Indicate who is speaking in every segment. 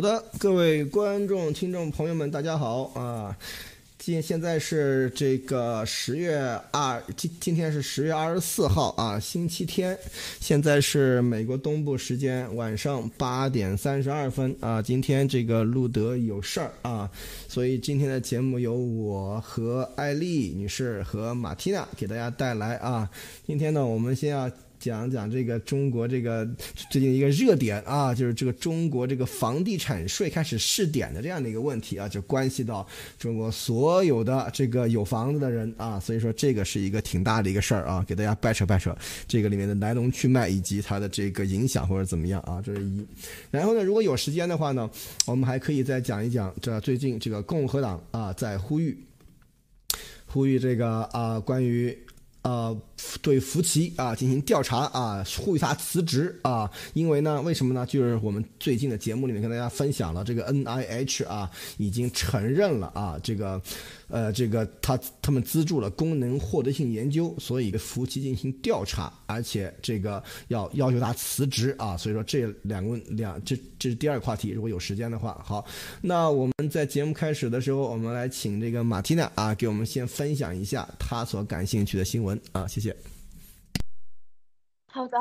Speaker 1: 好的，各位观众、听众朋友们，大家好啊！今现在是这个十月二，今今天是十月二十四号啊，星期天。现在是美国东部时间晚上八点三十二分啊。今天这个路德有事儿啊，所以今天的节目由我和艾丽女士和马蒂娜给大家带来啊。今天呢，我们先要。讲讲这个中国这个最近一个热点啊，就是这个中国这个房地产税开始试点的这样的一个问题啊，就关系到中国所有的这个有房子的人啊，所以说这个是一个挺大的一个事儿啊，给大家掰扯掰扯这个里面的来龙去脉以及它的这个影响或者怎么样啊，这是一。然后呢，如果有时间的话呢，我们还可以再讲一讲这最近这个共和党啊在呼吁，呼吁这个啊关于。呃，对福奇啊进行调查啊，呼吁他辞职啊，因为呢，为什么呢？就是我们最近的节目里面跟大家分享了，这个 N I H 啊已经承认了啊，这个。呃，这个他他们资助了功能获得性研究，所以服务器进行调查，而且这个要要求他辞职啊。所以说这两个两这这是第二个话题，如果有时间的话，好，那我们在节目开始的时候，我们来请这个马蒂娜啊，给我们先分享一下他所感兴趣的新闻啊，谢谢。
Speaker 2: 好的，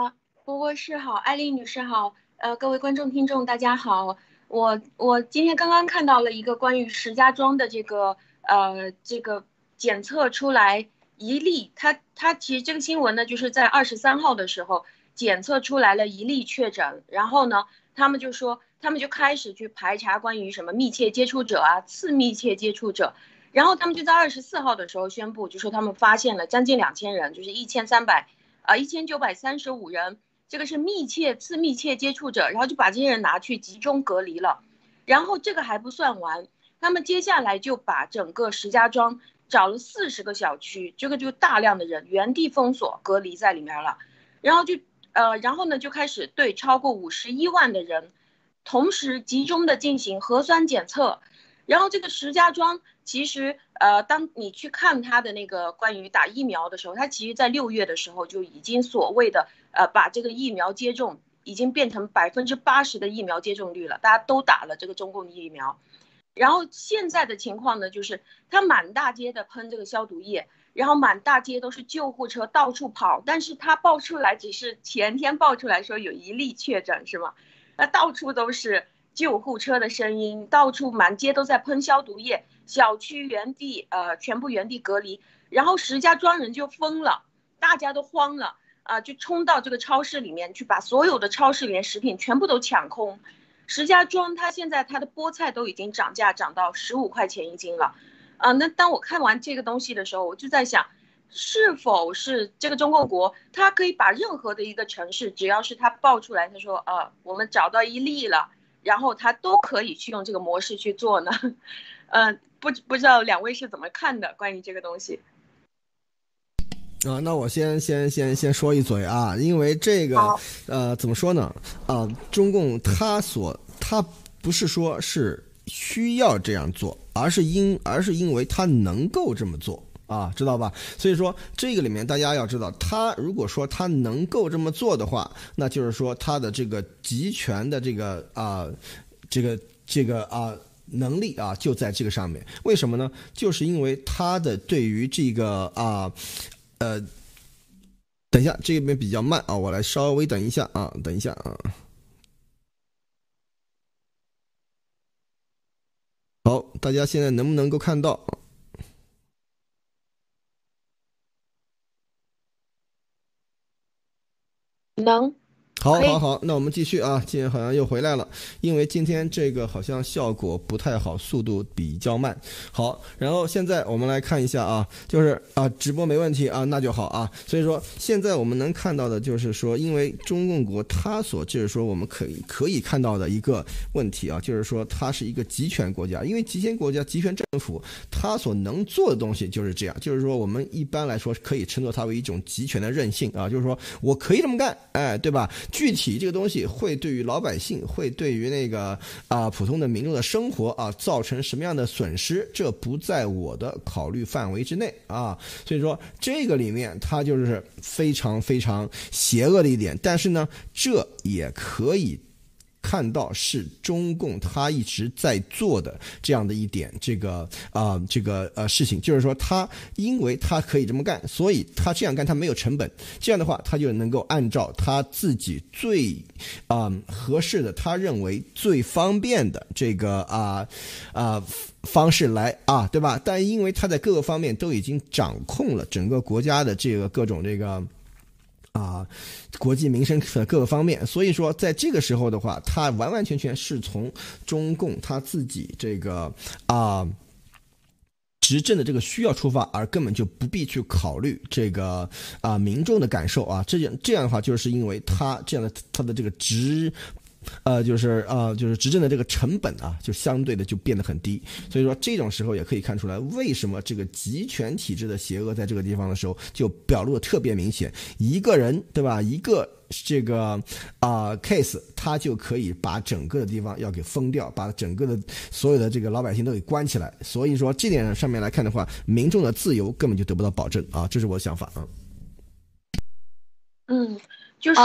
Speaker 2: 博博士好，艾丽女士好，呃，各位观众听众大家好，我我今天刚刚看到了一个关于石家庄的这个。呃，这个检测出来一例，他他其实这个新闻呢，就是在二十三号的时候检测出来了一例确诊，然后呢，他们就说他们就开始去排查关于什么密切接触者啊、次密切接触者，然后他们就在二十四号的时候宣布，就说他们发现了将近两千人，就是一千三百啊一千九百三十五人，这个是密切次密切接触者，然后就把这些人拿去集中隔离了，然后这个还不算完。那么接下来就把整个石家庄找了四十个小区，这个就大量的人原地封锁隔离在里面了，然后就呃，然后呢就开始对超过五十一万的人，同时集中的进行核酸检测，然后这个石家庄其实呃，当你去看它的那个关于打疫苗的时候，它其实在六月的时候就已经所谓的呃把这个疫苗接种已经变成百分之八十的疫苗接种率了，大家都打了这个中共疫苗。然后现在的情况呢，就是他满大街的喷这个消毒液，然后满大街都是救护车到处跑，但是他报出来只是前天报出来说有一例确诊是吗？那到处都是救护车的声音，到处满街都在喷消毒液，小区原地呃全部原地隔离，然后石家庄人就疯了，大家都慌了啊，就冲到这个超市里面去把所有的超市里面食品全部都抢空。石家庄，它现在它的菠菜都已经涨价，涨到十五块钱一斤了，啊，那当我看完这个东西的时候，我就在想，是否是这个中共国，它可以把任何的一个城市，只要是它报出来，他说，呃，我们找到一例了，然后它都可以去用这个模式去做呢？嗯，不不知道两位是怎么看的？关于这个东西。
Speaker 1: 啊，那我先先先先说一嘴啊，因为这个，呃，怎么说呢？啊，中共他所他不是说是需要这样做，而是因而是因为他能够这么做啊，知道吧？所以说这个里面大家要知道，他如果说他能够这么做的话，那就是说他的这个集权的这个啊，这个这个啊能力啊就在这个上面。为什么呢？就是因为他的对于这个啊。呃，等一下，这边比较慢啊，我来稍微等一下啊，等一下啊。好，大家现在能不能够看到？
Speaker 2: 能。
Speaker 1: 好，好，好，那我们继续啊！今天好像又回来了，因为今天这个好像效果不太好，速度比较慢。好，然后现在我们来看一下啊，就是啊，直播没问题啊，那就好啊。所以说，现在我们能看到的就是说，因为中共国它所就是说我们可以可以看到的一个问题啊，就是说它是一个集权国家，因为集权国家、集权政府，它所能做的东西就是这样，就是说我们一般来说可以称作它为一种集权的任性啊，就是说我可以这么干，哎，对吧？具体这个东西会对于老百姓，会对于那个啊普通的民众的生活啊造成什么样的损失，这不在我的考虑范围之内啊。所以说这个里面它就是非常非常邪恶的一点，但是呢，这也可以看到是中共他一直在做的这样的一点这个啊这个呃事情，就是说他因为他可以这么干，所以他这样干他没有成本，这样的话他就能够按照他自己最啊合适的，他认为最方便的这个啊啊方式来啊对吧？但因为他在各个方面都已经掌控了整个国家的这个各种这个。啊，国际民生的各个方面，所以说在这个时候的话，他完完全全是从中共他自己这个啊执政的这个需要出发，而根本就不必去考虑这个啊民众的感受啊。这样这样的话，就是因为他这样的他的这个执。呃，就是呃，就是执政的这个成本啊，就相对的就变得很低。所以说这种时候也可以看出来，为什么这个集权体制的邪恶在这个地方的时候就表露的特别明显。一个人对吧？一个这个啊 case，他就可以把整个的地方要给封掉，把整个的所有的这个老百姓都给关起来。所以说这点上面来看的话，民众的自由根本就得不到保证啊，这是我的想法啊。
Speaker 2: 嗯。就是，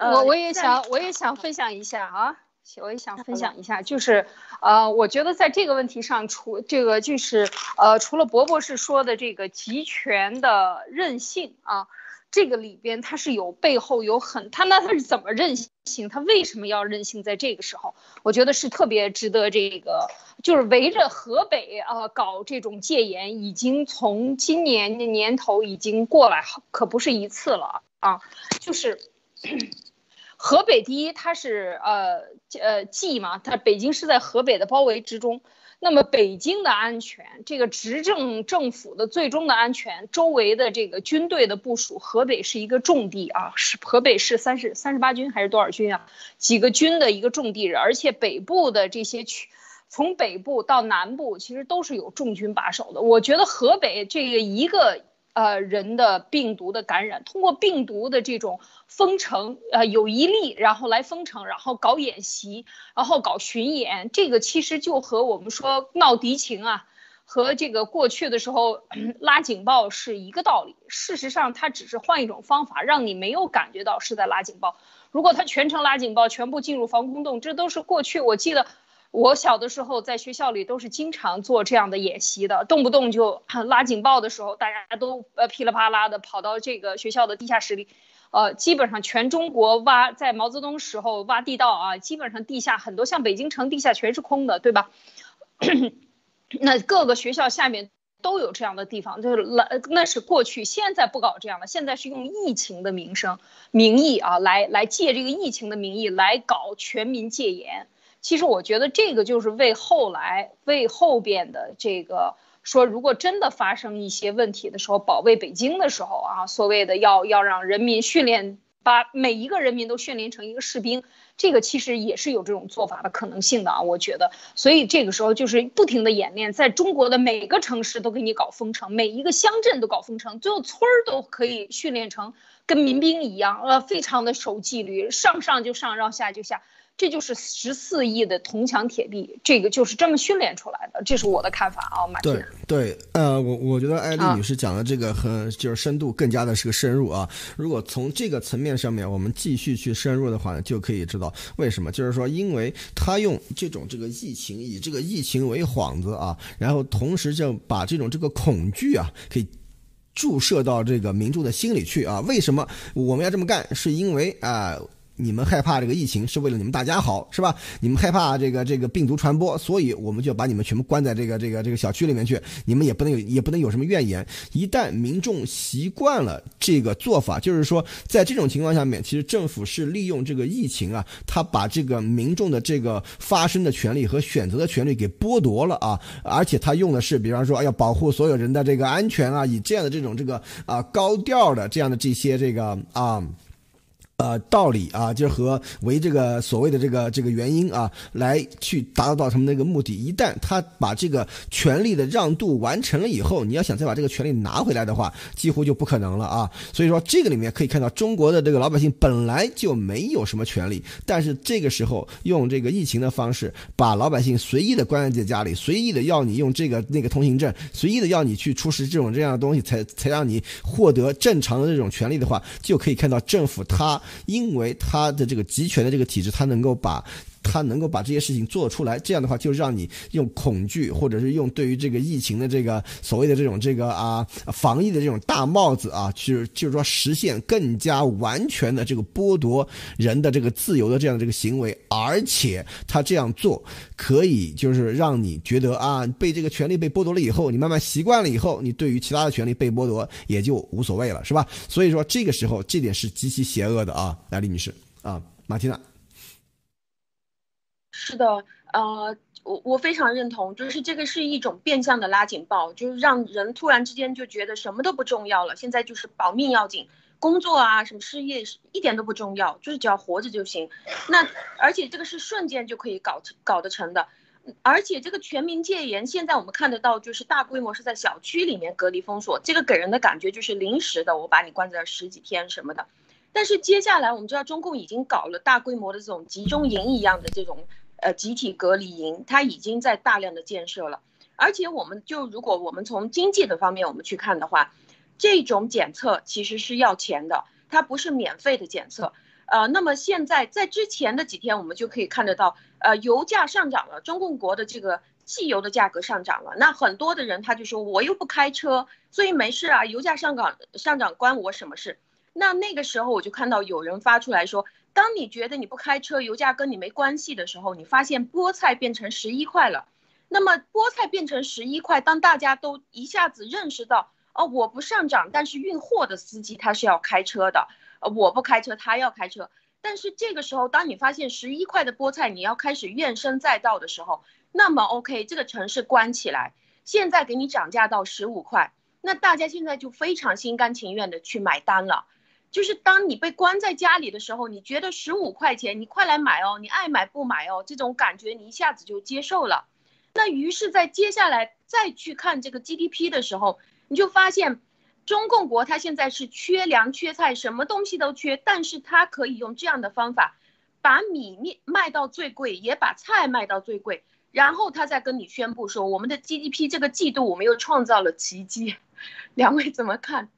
Speaker 3: 我我也想，我也想分享一下啊，我也想分享一下，就是，呃，我觉得在这个问题上，除这个就是，呃，除了博博士说的这个集权的任性啊，这个里边它是有背后有很，他那他是怎么任性？他为什么要任性？在这个时候，我觉得是特别值得这个，就是围着河北啊搞这种戒严，已经从今年的年头已经过来，可不是一次了啊，就是。河北第一，它是呃呃冀嘛，它北京是在河北的包围之中。那么北京的安全，这个执政政府的最终的安全，周围的这个军队的部署，河北是一个重地啊，是河北是三十三十八军还是多少军啊？几个军的一个重地，而且北部的这些区，从北部到南部，其实都是有重军把守的。我觉得河北这个一个。呃，人的病毒的感染，通过病毒的这种封城，呃，有一例，然后来封城，然后搞演习，然后搞巡演，这个其实就和我们说闹敌情啊，和这个过去的时候 拉警报是一个道理。事实上，它只是换一种方法，让你没有感觉到是在拉警报。如果他全程拉警报，全部进入防空洞，这都是过去我记得。我小的时候在学校里都是经常做这样的演习的，动不动就拉警报的时候，大家都呃噼里啪啦的跑到这个学校的地下室里，呃，基本上全中国挖在毛泽东时候挖地道啊，基本上地下很多像北京城地下全是空的，对吧？那各个学校下面都有这样的地方，就是来那是过去，现在不搞这样的，现在是用疫情的名声名义啊，来来借这个疫情的名义来搞全民戒严。其实我觉得这个就是为后来、为后边的这个说，如果真的发生一些问题的时候，保卫北京的时候啊，所谓的要要让人民训练，把每一个人民都训练成一个士兵，这个其实也是有这种做法的可能性的啊。我觉得，所以这个时候就是不停的演练，在中国的每个城市都给你搞封城，每一个乡镇都搞封城，最后村儿都可以训练成跟民兵一样，呃，非常的守纪律，上上就上，让下就下。这就是十四亿的铜墙铁壁，这个就是这么训练出来的，这是我的看法啊，马
Speaker 1: 对对，呃，我我觉得艾丽女士讲的这个很就是深度更加的是个深入啊。如果从这个层面上面我们继续去深入的话呢，就可以知道为什么，就是说，因为他用这种这个疫情，以这个疫情为幌子啊，然后同时就把这种这个恐惧啊，给注射到这个民众的心里去啊。为什么我们要这么干？是因为啊。你们害怕这个疫情是为了你们大家好，是吧？你们害怕这个这个病毒传播，所以我们就把你们全部关在这个这个这个小区里面去。你们也不能有也不能有什么怨言。一旦民众习惯了这个做法，就是说，在这种情况下面，其实政府是利用这个疫情啊，他把这个民众的这个发声的权利和选择的权利给剥夺了啊，而且他用的是，比方说要保护所有人的这个安全啊，以这样的这种这个啊高调的这样的这些这个啊。呃，道理啊，就是和为这个所谓的这个这个原因啊，来去达到他们那个目的。一旦他把这个权利的让渡完成了以后，你要想再把这个权利拿回来的话，几乎就不可能了啊。所以说，这个里面可以看到，中国的这个老百姓本来就没有什么权利，但是这个时候用这个疫情的方式，把老百姓随意的关在家里，随意的要你用这个那个通行证，随意的要你去出示这种这样的东西，才才让你获得正常的这种权利的话，就可以看到政府他。因为他的这个集权的这个体制，他能够把他能够把这些事情做出来，这样的话就让你用恐惧，或者是用对于这个疫情的这个所谓的这种这个啊防疫的这种大帽子啊，去就是说实现更加完全的这个剥夺人的这个自由的这样的这个行为，而且他这样做可以就是让你觉得啊被这个权利被剥夺了以后，你慢慢习惯了以后，你对于其他的权利被剥夺也就无所谓了，是吧？所以说这个时候这点是极其邪恶的啊，来李女士啊，马蒂娜。
Speaker 2: 是的，呃，我我非常认同，就是这个是一种变相的拉警报，就是让人突然之间就觉得什么都不重要了，现在就是保命要紧，工作啊什么事业一点都不重要，就是只要活着就行。那而且这个是瞬间就可以搞搞得成的，而且这个全民戒严，现在我们看得到就是大规模是在小区里面隔离封锁，这个给人的感觉就是临时的，我把你关在十几天什么的。但是接下来我们知道中共已经搞了大规模的这种集中营一样的这种。呃，集体隔离营，它已经在大量的建设了，而且我们就如果我们从经济的方面我们去看的话，这种检测其实是要钱的，它不是免费的检测。呃，那么现在在之前的几天，我们就可以看得到，呃，油价上涨了，中共国的这个汽油的价格上涨了，那很多的人他就说我又不开车，所以没事啊，油价上涨上涨关我什么事？那那个时候我就看到有人发出来说。当你觉得你不开车，油价跟你没关系的时候，你发现菠菜变成十一块了。那么菠菜变成十一块，当大家都一下子认识到，哦，我不上涨，但是运货的司机他是要开车的，呃，我不开车，他要开车。但是这个时候，当你发现十一块的菠菜你要开始怨声载道的时候，那么 OK，这个城市关起来，现在给你涨价到十五块，那大家现在就非常心甘情愿的去买单了。就是当你被关在家里的时候，你觉得十五块钱，你快来买哦，你爱买不买哦，这种感觉你一下子就接受了。那于是，在接下来再去看这个 GDP 的时候，你就发现，中共国它现在是缺粮缺菜，什么东西都缺，但是它可以用这样的方法，把米面卖到最贵，也把菜卖到最贵，然后他再跟你宣布说，我们的 GDP 这个季度我们又创造了奇迹。两位怎么看？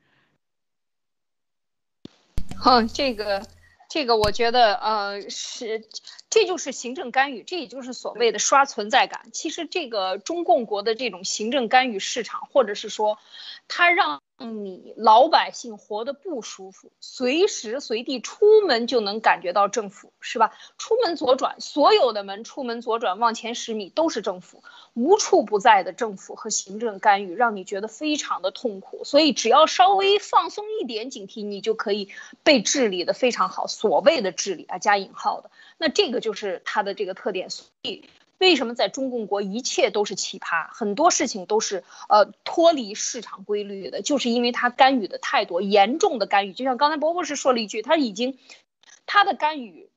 Speaker 3: 嗯，这个，这个，我觉得，呃，是，这就是行政干预，这也就是所谓的刷存在感。其实，这个中共国的这种行政干预市场，或者是说，它让。你老百姓活得不舒服，随时随地出门就能感觉到政府，是吧？出门左转，所有的门出门左转往前十米都是政府，无处不在的政府和行政干预，让你觉得非常的痛苦。所以只要稍微放松一点警惕，你就可以被治理的非常好。所谓的治理啊，加引号的，那这个就是它的这个特点。所以。为什么在中共国一切都是奇葩，很多事情都是呃脱离市场规律的，就是因为他干预的太多，严重的干预。就像刚才波博士说了一句，他已经他的干预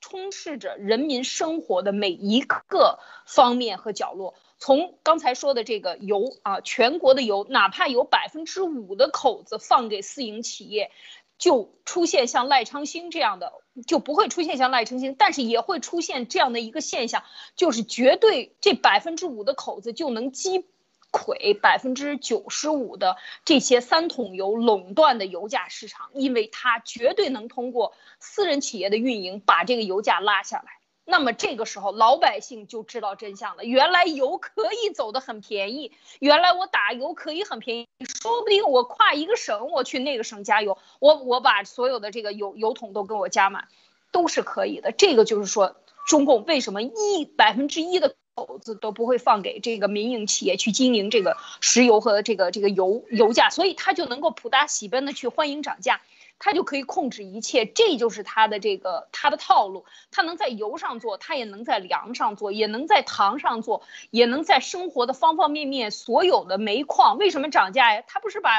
Speaker 3: 充斥着人民生活的每一个方面和角落。从刚才说的这个油啊，全国的油，哪怕有百分之五的口子放给私营企业。就出现像赖昌星这样的，就不会出现像赖昌星，但是也会出现这样的一个现象，就是绝对这百分之五的口子就能击溃百分之九十五的这些三桶油垄断的油价市场，因为它绝对能通过私人企业的运营把这个油价拉下来。那么这个时候，老百姓就知道真相了。原来油可以走得很便宜，原来我打油可以很便宜，说不定我跨一个省，我去那个省加油，我我把所有的这个油油桶都给我加满，都是可以的。这个就是说，中共为什么一百分之一的口子都不会放给这个民营企业去经营这个石油和这个这个油油价，所以他就能够普大喜奔的去欢迎涨价。他就可以控制一切，这就是他的这个他的套路。他能在油上做，他也能在粮上做，也能在糖上做，也能在生活的方方面面所有的煤矿为什么涨价呀？他不是把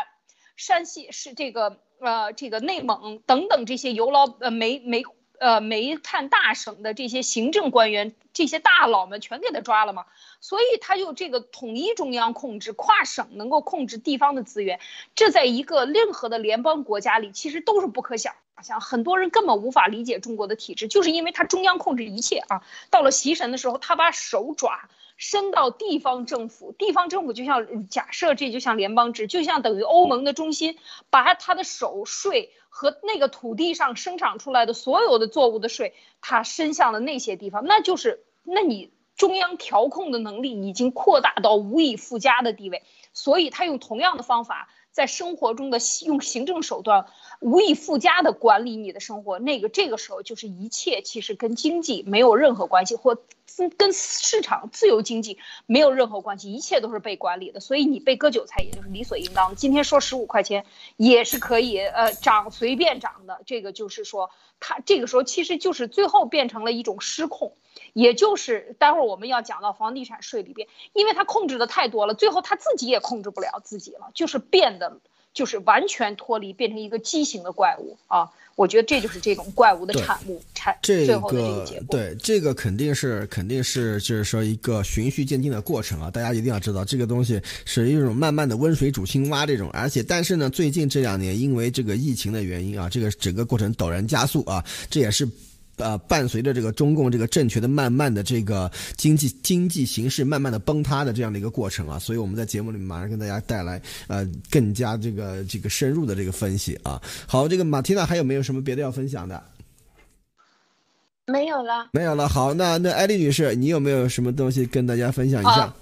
Speaker 3: 山西是这个呃这个内蒙等等这些油老呃煤煤呃煤炭大省的这些行政官员这些大佬们全给他抓了吗？所以他就这个统一中央控制，跨省能够控制地方的资源，这在一个任何的联邦国家里其实都是不可想象。很多人根本无法理解中国的体制，就是因为他中央控制一切啊。到了习神的时候，他把手爪伸到地方政府，地方政府就像假设这就像联邦制，就像等于欧盟的中心，把他的手税。和那个土地上生长出来的所有的作物的税，它伸向了那些地方，那就是那你中央调控的能力已经扩大到无以复加的地位，所以他用同样的方法。在生活中的用行政手段无以复加的管理你的生活，那个这个时候就是一切其实跟经济没有任何关系，或跟市场自由经济没有任何关系，一切都是被管理的。所以你被割韭菜也就是理所应当。今天说十五块钱也是可以，呃，涨随便涨的。这个就是说，它这个时候其实就是最后变成了一种失控。也就是待会儿我们要讲到房地产税里边，因为他控制的太多了，最后他自己也控制不了自己了，就是变得就是完全脱离，变成一个畸形的怪物啊！我觉得这就是这种怪物的产物产最后的这个结果。
Speaker 1: 对，这个肯定是肯定是就是说一个循序渐进的过程啊！大家一定要知道，这个东西是一种慢慢的温水煮青蛙这种，而且但是呢，最近这两年因为这个疫情的原因啊，这个整个过程陡然加速啊，这也是。呃，伴随着这个中共这个政权的慢慢的这个经济经济形势慢慢的崩塌的这样的一个过程啊，所以我们在节目里面马上跟大家带来呃更加这个这个深入的这个分析啊。好，这个马缇娜还有没有什么别的要分享的？
Speaker 2: 没有了，
Speaker 1: 没有了。好，那那艾丽女士，你有没有什么东西跟大家分享一下？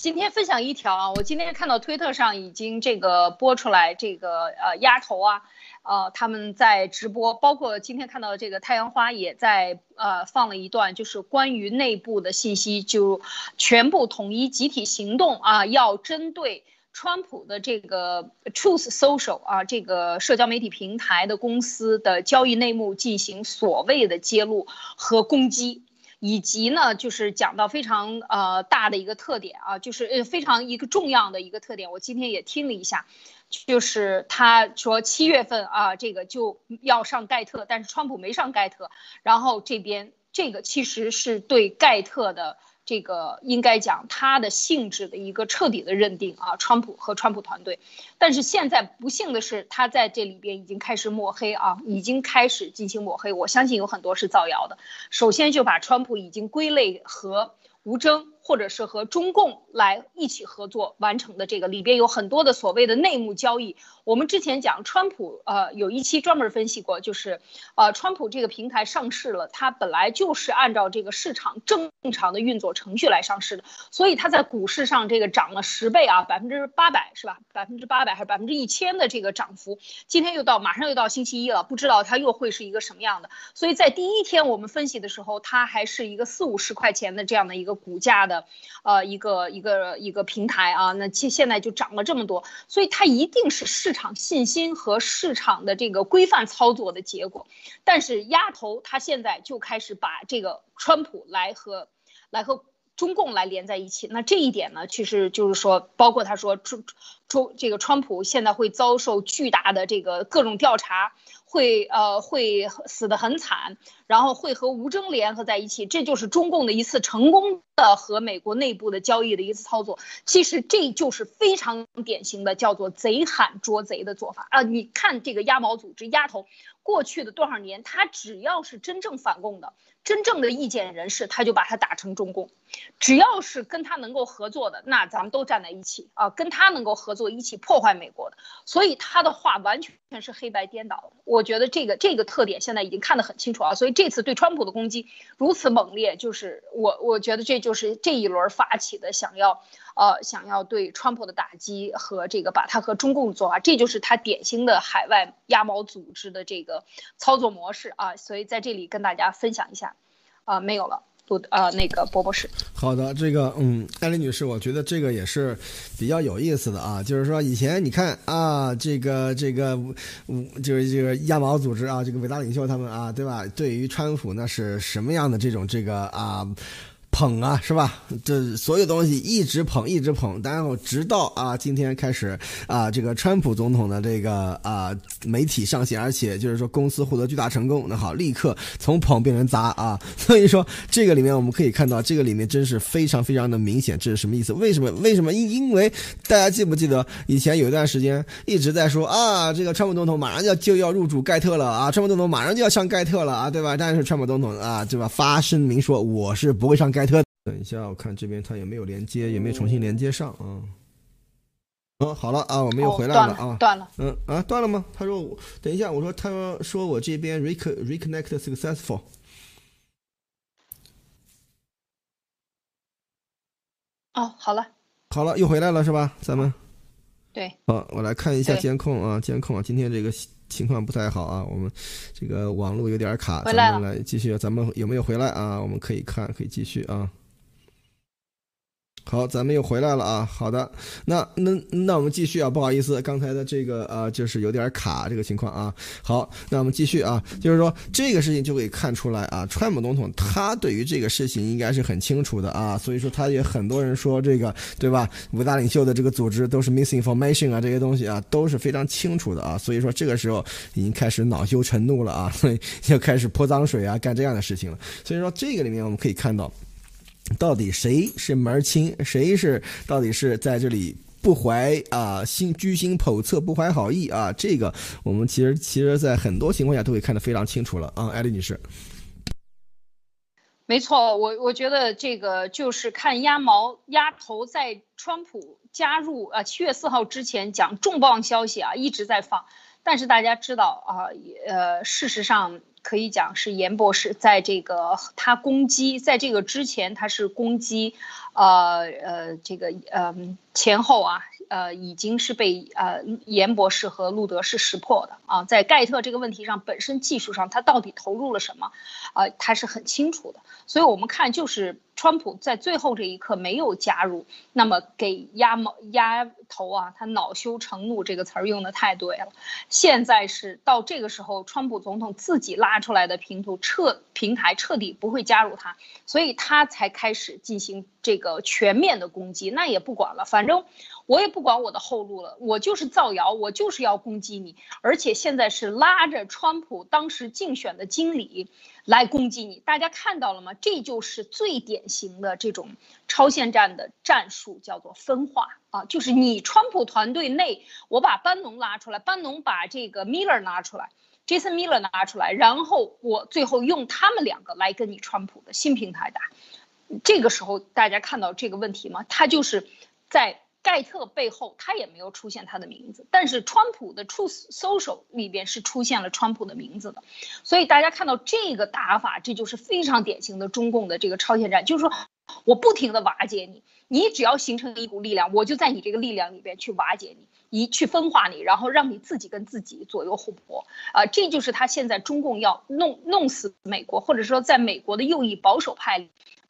Speaker 3: 今天分享一条啊，我今天看到推特上已经这个播出来这个呃鸭头啊。呃，他们在直播，包括今天看到这个太阳花也在呃放了一段，就是关于内部的信息，就全部统一集体行动啊，要针对川普的这个 Truth Social 啊这个社交媒体平台的公司的交易内幕进行所谓的揭露和攻击，以及呢，就是讲到非常呃大的一个特点啊，就是呃非常一个重要的一个特点，我今天也听了一下。就是他说七月份啊，这个就要上盖特，但是川普没上盖特。然后这边这个其实是对盖特的这个应该讲它的性质的一个彻底的认定啊，川普和川普团队。但是现在不幸的是，他在这里边已经开始抹黑啊，已经开始进行抹黑。我相信有很多是造谣的。首先就把川普已经归类和吴征。或者是和中共来一起合作完成的这个里边有很多的所谓的内幕交易。我们之前讲川普，呃，有一期专门分析过，就是，呃，川普这个平台上市了，它本来就是按照这个市场正常的运作程序来上市的，所以它在股市上这个涨了十倍啊，百分之八百是吧？百分之八百还是百分之一千的这个涨幅？今天又到马上又到星期一了，不知道它又会是一个什么样的。所以在第一天我们分析的时候，它还是一个四五十块钱的这样的一个股价的。呃，一个一个一个平台啊，那现现在就涨了这么多，所以它一定是市场信心和市场的这个规范操作的结果。但是丫头她现在就开始把这个川普来和来和中共来连在一起，那这一点呢，其实就是说，包括他说中中这个川普现在会遭受巨大的这个各种调查。会呃会死得很惨，然后会和吴征联合在一起，这就是中共的一次成功的和美国内部的交易的一次操作。其实这就是非常典型的叫做贼喊捉贼的做法啊！你看这个鸭毛组织鸭头，过去的多少年，他只要是真正反共的。真正的意见人士，他就把他打成中共。只要是跟他能够合作的，那咱们都站在一起啊，跟他能够合作，一起破坏美国的。所以他的话完全是黑白颠倒的。我觉得这个这个特点现在已经看得很清楚啊。所以这次对川普的攻击如此猛烈，就是我我觉得这就是这一轮发起的想要。呃，想要对川普的打击和这个把他和中共做啊，这就是他典型的海外鸭毛组织的这个操作模式啊。所以在这里跟大家分享一下，啊，没有了，不，呃，那个波博士。
Speaker 1: 好的，这个，嗯，艾丽女士，我觉得这个也是比较有意思的啊。就是说，以前你看啊，这个这个，就是这个鸭毛组织啊，这个伟大领袖他们啊，对吧？对于川普那是什么样的这种这个啊？捧啊，是吧？这所有东西一直捧，一直捧，然后直到啊，今天开始啊，这个川普总统的这个啊媒体上线，而且就是说公司获得巨大成功，那好，立刻从捧变成砸啊。所以说这个里面我们可以看到，这个里面真是非常非常的明显，这是什么意思？为什么？为什么？因因为大家记不记得以前有一段时间一直在说啊，这个川普总统马上要就要入主盖特了啊，川普总统马上就要上盖特了啊，对吧？但是川普总统啊，对吧？发声明说我是不会上盖。特等一下，我看这边它有没有连接，有没有重新连接上啊？嗯，好了啊，我们又回来
Speaker 3: 了
Speaker 1: 啊，
Speaker 3: 断了，
Speaker 1: 嗯啊，断了吗？他说，等一下，我说，他说说我这边 rec reconnect successful。
Speaker 3: 哦，好了，
Speaker 1: 好了，又回来了是吧？咱们，
Speaker 3: 对，
Speaker 1: 好，我来看一下监控啊，监控啊，今天这个情况不太好啊，我们这个网络有点卡，咱们来继续，咱们有没有回来啊？我们可以看，可以继续啊。好，咱们又回来了啊！好的，那那那我们继续啊，不好意思，刚才的这个呃，就是有点卡这个情况啊。好，那我们继续啊，就是说这个事情就可以看出来啊，川普总统他对于这个事情应该是很清楚的啊，所以说他也很多人说这个对吧？五大领袖的这个组织都是 misinformation 啊，这些东西啊都是非常清楚的啊，所以说这个时候已经开始恼羞成怒了啊，所以就开始泼脏水啊，干这样的事情了。所以说这个里面我们可以看到。到底谁是门儿清，谁是到底是在这里不怀啊心居心叵测，不怀好意啊？这个我们其实其实，在很多情况下都会看得非常清楚了啊，艾丽女士。
Speaker 3: 没错，我我觉得这个就是看鸭毛鸭头，在川普加入啊七月四号之前讲重磅消息啊一直在放，但是大家知道啊呃事实上。可以讲是严博士在这个他攻击，在这个之前他是攻击，呃呃这个呃前后啊。呃，已经是被呃严博士和路德是识破的啊，在盖特这个问题上，本身技术上他到底投入了什么，啊，他是很清楚的。所以我们看，就是川普在最后这一刻没有加入，那么给压毛压头啊，他恼羞成怒这个词儿用的太对了。现在是到这个时候，川普总统自己拉出来的平图彻平台彻底不会加入他，所以他才开始进行这个全面的攻击。那也不管了，反正。我也不管我的后路了，我就是造谣，我就是要攻击你，而且现在是拉着川普当时竞选的经理来攻击你，大家看到了吗？这就是最典型的这种超限战的战术，叫做分化啊，就是你川普团队内，我把班农拉出来，班农把这个 Miller 拿出来，Jason Miller 拿出来，然后我最后用他们两个来跟你川普的新平台打，这个时候大家看到这个问题吗？他就是在。盖特背后他也没有出现他的名字，但是川普的 Truth Social 里边是出现了川普的名字的，所以大家看到这个打法，这就是非常典型的中共的这个超限战，就是说我不停的瓦解你，你只要形成一股力量，我就在你这个力量里边去瓦解你，一去分化你，然后让你自己跟自己左右互搏，啊，这就是他现在中共要弄弄死美国，或者说在美国的右翼保守派。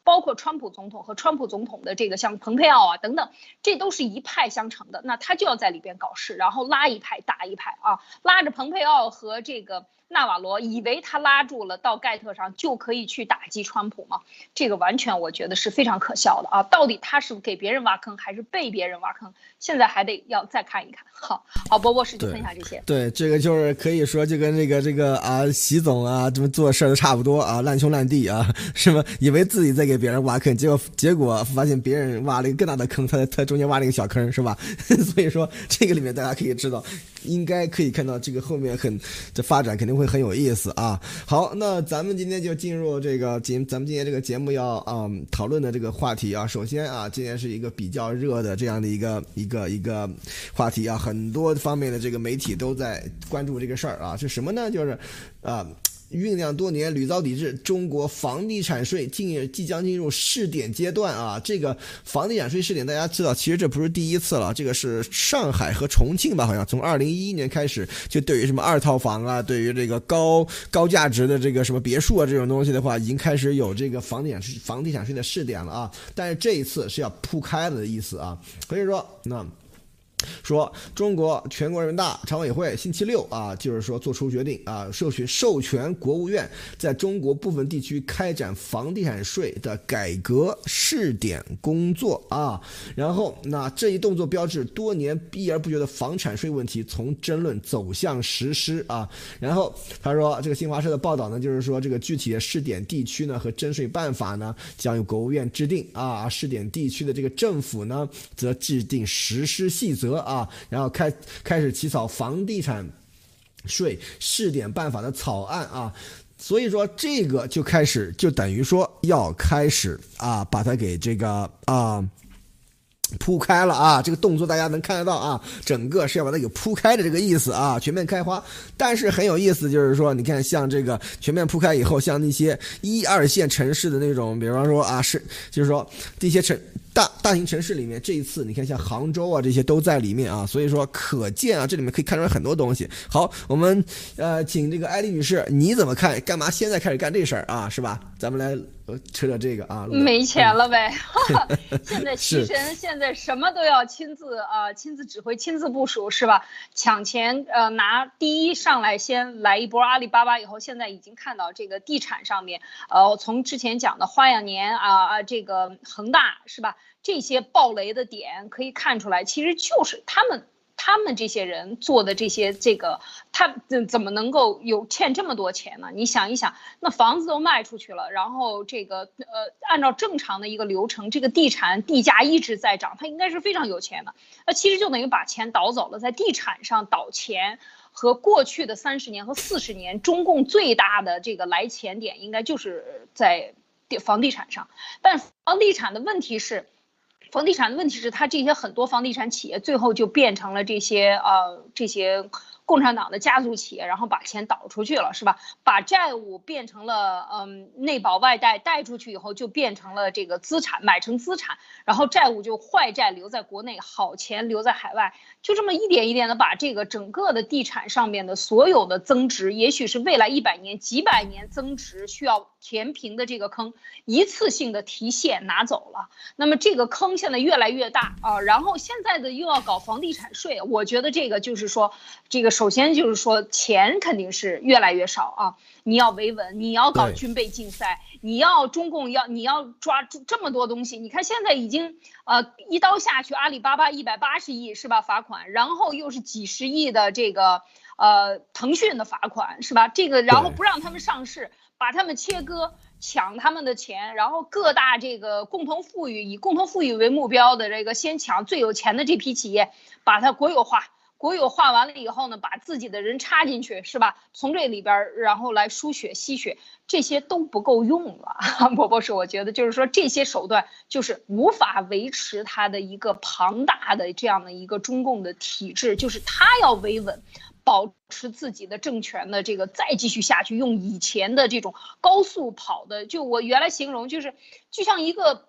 Speaker 3: 包括川普总统和川普总统的这个像蓬佩奥啊等等，这都是一派相承的，那他就要在里边搞事，然后拉一派打一派啊，拉着蓬佩奥和这个。纳瓦罗以为他拉住了到盖特上就可以去打击川普吗？这个完全我觉得是非常可笑的啊！到底他是给别人挖坑还是被别人挖坑？现在还得要再看一看。好，好，波波是就分享这些。
Speaker 1: 对，这个就是可以说就跟这个这个啊，习总啊，这么做事儿都差不多啊，烂兄烂弟啊，是吧？以为自己在给别人挖坑，结果结果发现别人挖了一个更大的坑，他在他中间挖了一个小坑，是吧？所以说这个里面大家可以知道，应该可以看到这个后面很这发展肯定。会很有意思啊！好，那咱们今天就进入这个节咱们今天这个节目要啊讨论的这个话题啊。首先啊，今天是一个比较热的这样的一个一个一个话题啊，很多方面的这个媒体都在关注这个事儿啊。是什么呢？就是啊。酝酿多年，屡遭抵制。中国房地产税进即将进入试点阶段啊！这个房地产税试点，大家知道，其实这不是第一次了。这个是上海和重庆吧？好像从二零一一年开始，就对于什么二套房啊，对于这个高高价值的这个什么别墅啊这种东西的话，已经开始有这个房地产房地产税的试点了啊！但是这一次是要铺开了的意思啊，所以说那。说中国全国人大常委会星期六啊，就是说做出决定啊，授权授权国务院在中国部分地区开展房地产税的改革试点工作啊。然后那这一动作标志多年避而不决的房产税问题从争论走向实施啊。然后他说，这个新华社的报道呢，就是说这个具体的试点地区呢和征税办法呢将由国务院制定啊，试点地区的这个政府呢则制定实施细则。啊，然后开开始起草房地产税试点办法的草案啊，所以说这个就开始就等于说要开始啊，把它给这个啊铺开了啊，这个动作大家能看得到啊，整个是要把它给铺开的这个意思啊，全面开花。但是很有意思，就是说，你看像这个全面铺开以后，像那些一二线城市的那种，比方说啊，是就是说这些城大大型城市里面，这一次你看像杭州啊这些都在里面啊，所以说可见啊，这里面可以看出来很多东西。好，我们呃请这个艾丽女士，你怎么看？干嘛现在开始干这事儿啊？是吧？咱们来扯扯这个啊。
Speaker 3: 没钱了呗，现在西神现在什么都要亲自啊，亲自指挥，亲自部署是吧？抢钱呃拿第一上来先来一波阿里巴巴，以后现在已经看到这个地产上面，呃从之前讲的花样年啊啊这个恒大是吧？这些暴雷的点可以看出来，其实就是他们。他们这些人做的这些，这个他怎怎么能够有欠这么多钱呢？你想一想，那房子都卖出去了，然后这个呃，按照正常的一个流程，这个地产地价一直在涨，他应该是非常有钱的。那其实就等于把钱倒走了，在地产上倒钱，和过去的三十年和四十年，中共最大的这个来钱点应该就是在地房地产上。但房地产的问题是。房地产的问题是，它这些很多房地产企业最后就变成了这些呃这些。共产党的家族企业，然后把钱倒出去了，是吧？把债务变成了嗯内保外贷，贷出去以后就变成了这个资产，买成资产，然后债务就坏债留在国内，好钱留在海外，就这么一点一点的把这个整个的地产上面的所有的增值，也许是未来一百年、几百年增值需要填平的这个坑，一次性的提现拿走了。那么这个坑现在越来越大啊，然后现在的又要搞房地产税，我觉得这个就是说这个。首先就是说，钱肯定是越来越少啊！你要维稳，你要搞军备竞赛，你要中共要你要抓住这么多东西。你看现在已经呃一刀下去，阿里巴巴一百八十亿是吧罚款，然后又是几十亿的这个呃腾讯的罚款是吧？这个然后不让他们上市，把他们切割，抢他们的钱，然后各大这个共同富裕以共同富裕为目标的这个先抢最有钱的这批企业，把它国有化。国有化完了以后呢，把自己的人插进去，是吧？从这里边然后来输血吸血，这些都不够用了。波波说，我觉得就是说这些手段就是无法维持他的一个庞大的这样的一个中共的体制，就是他要维稳，保持自己的政权的这个再继续下去，用以前的这种高速跑的，就我原来形容就是就像一个。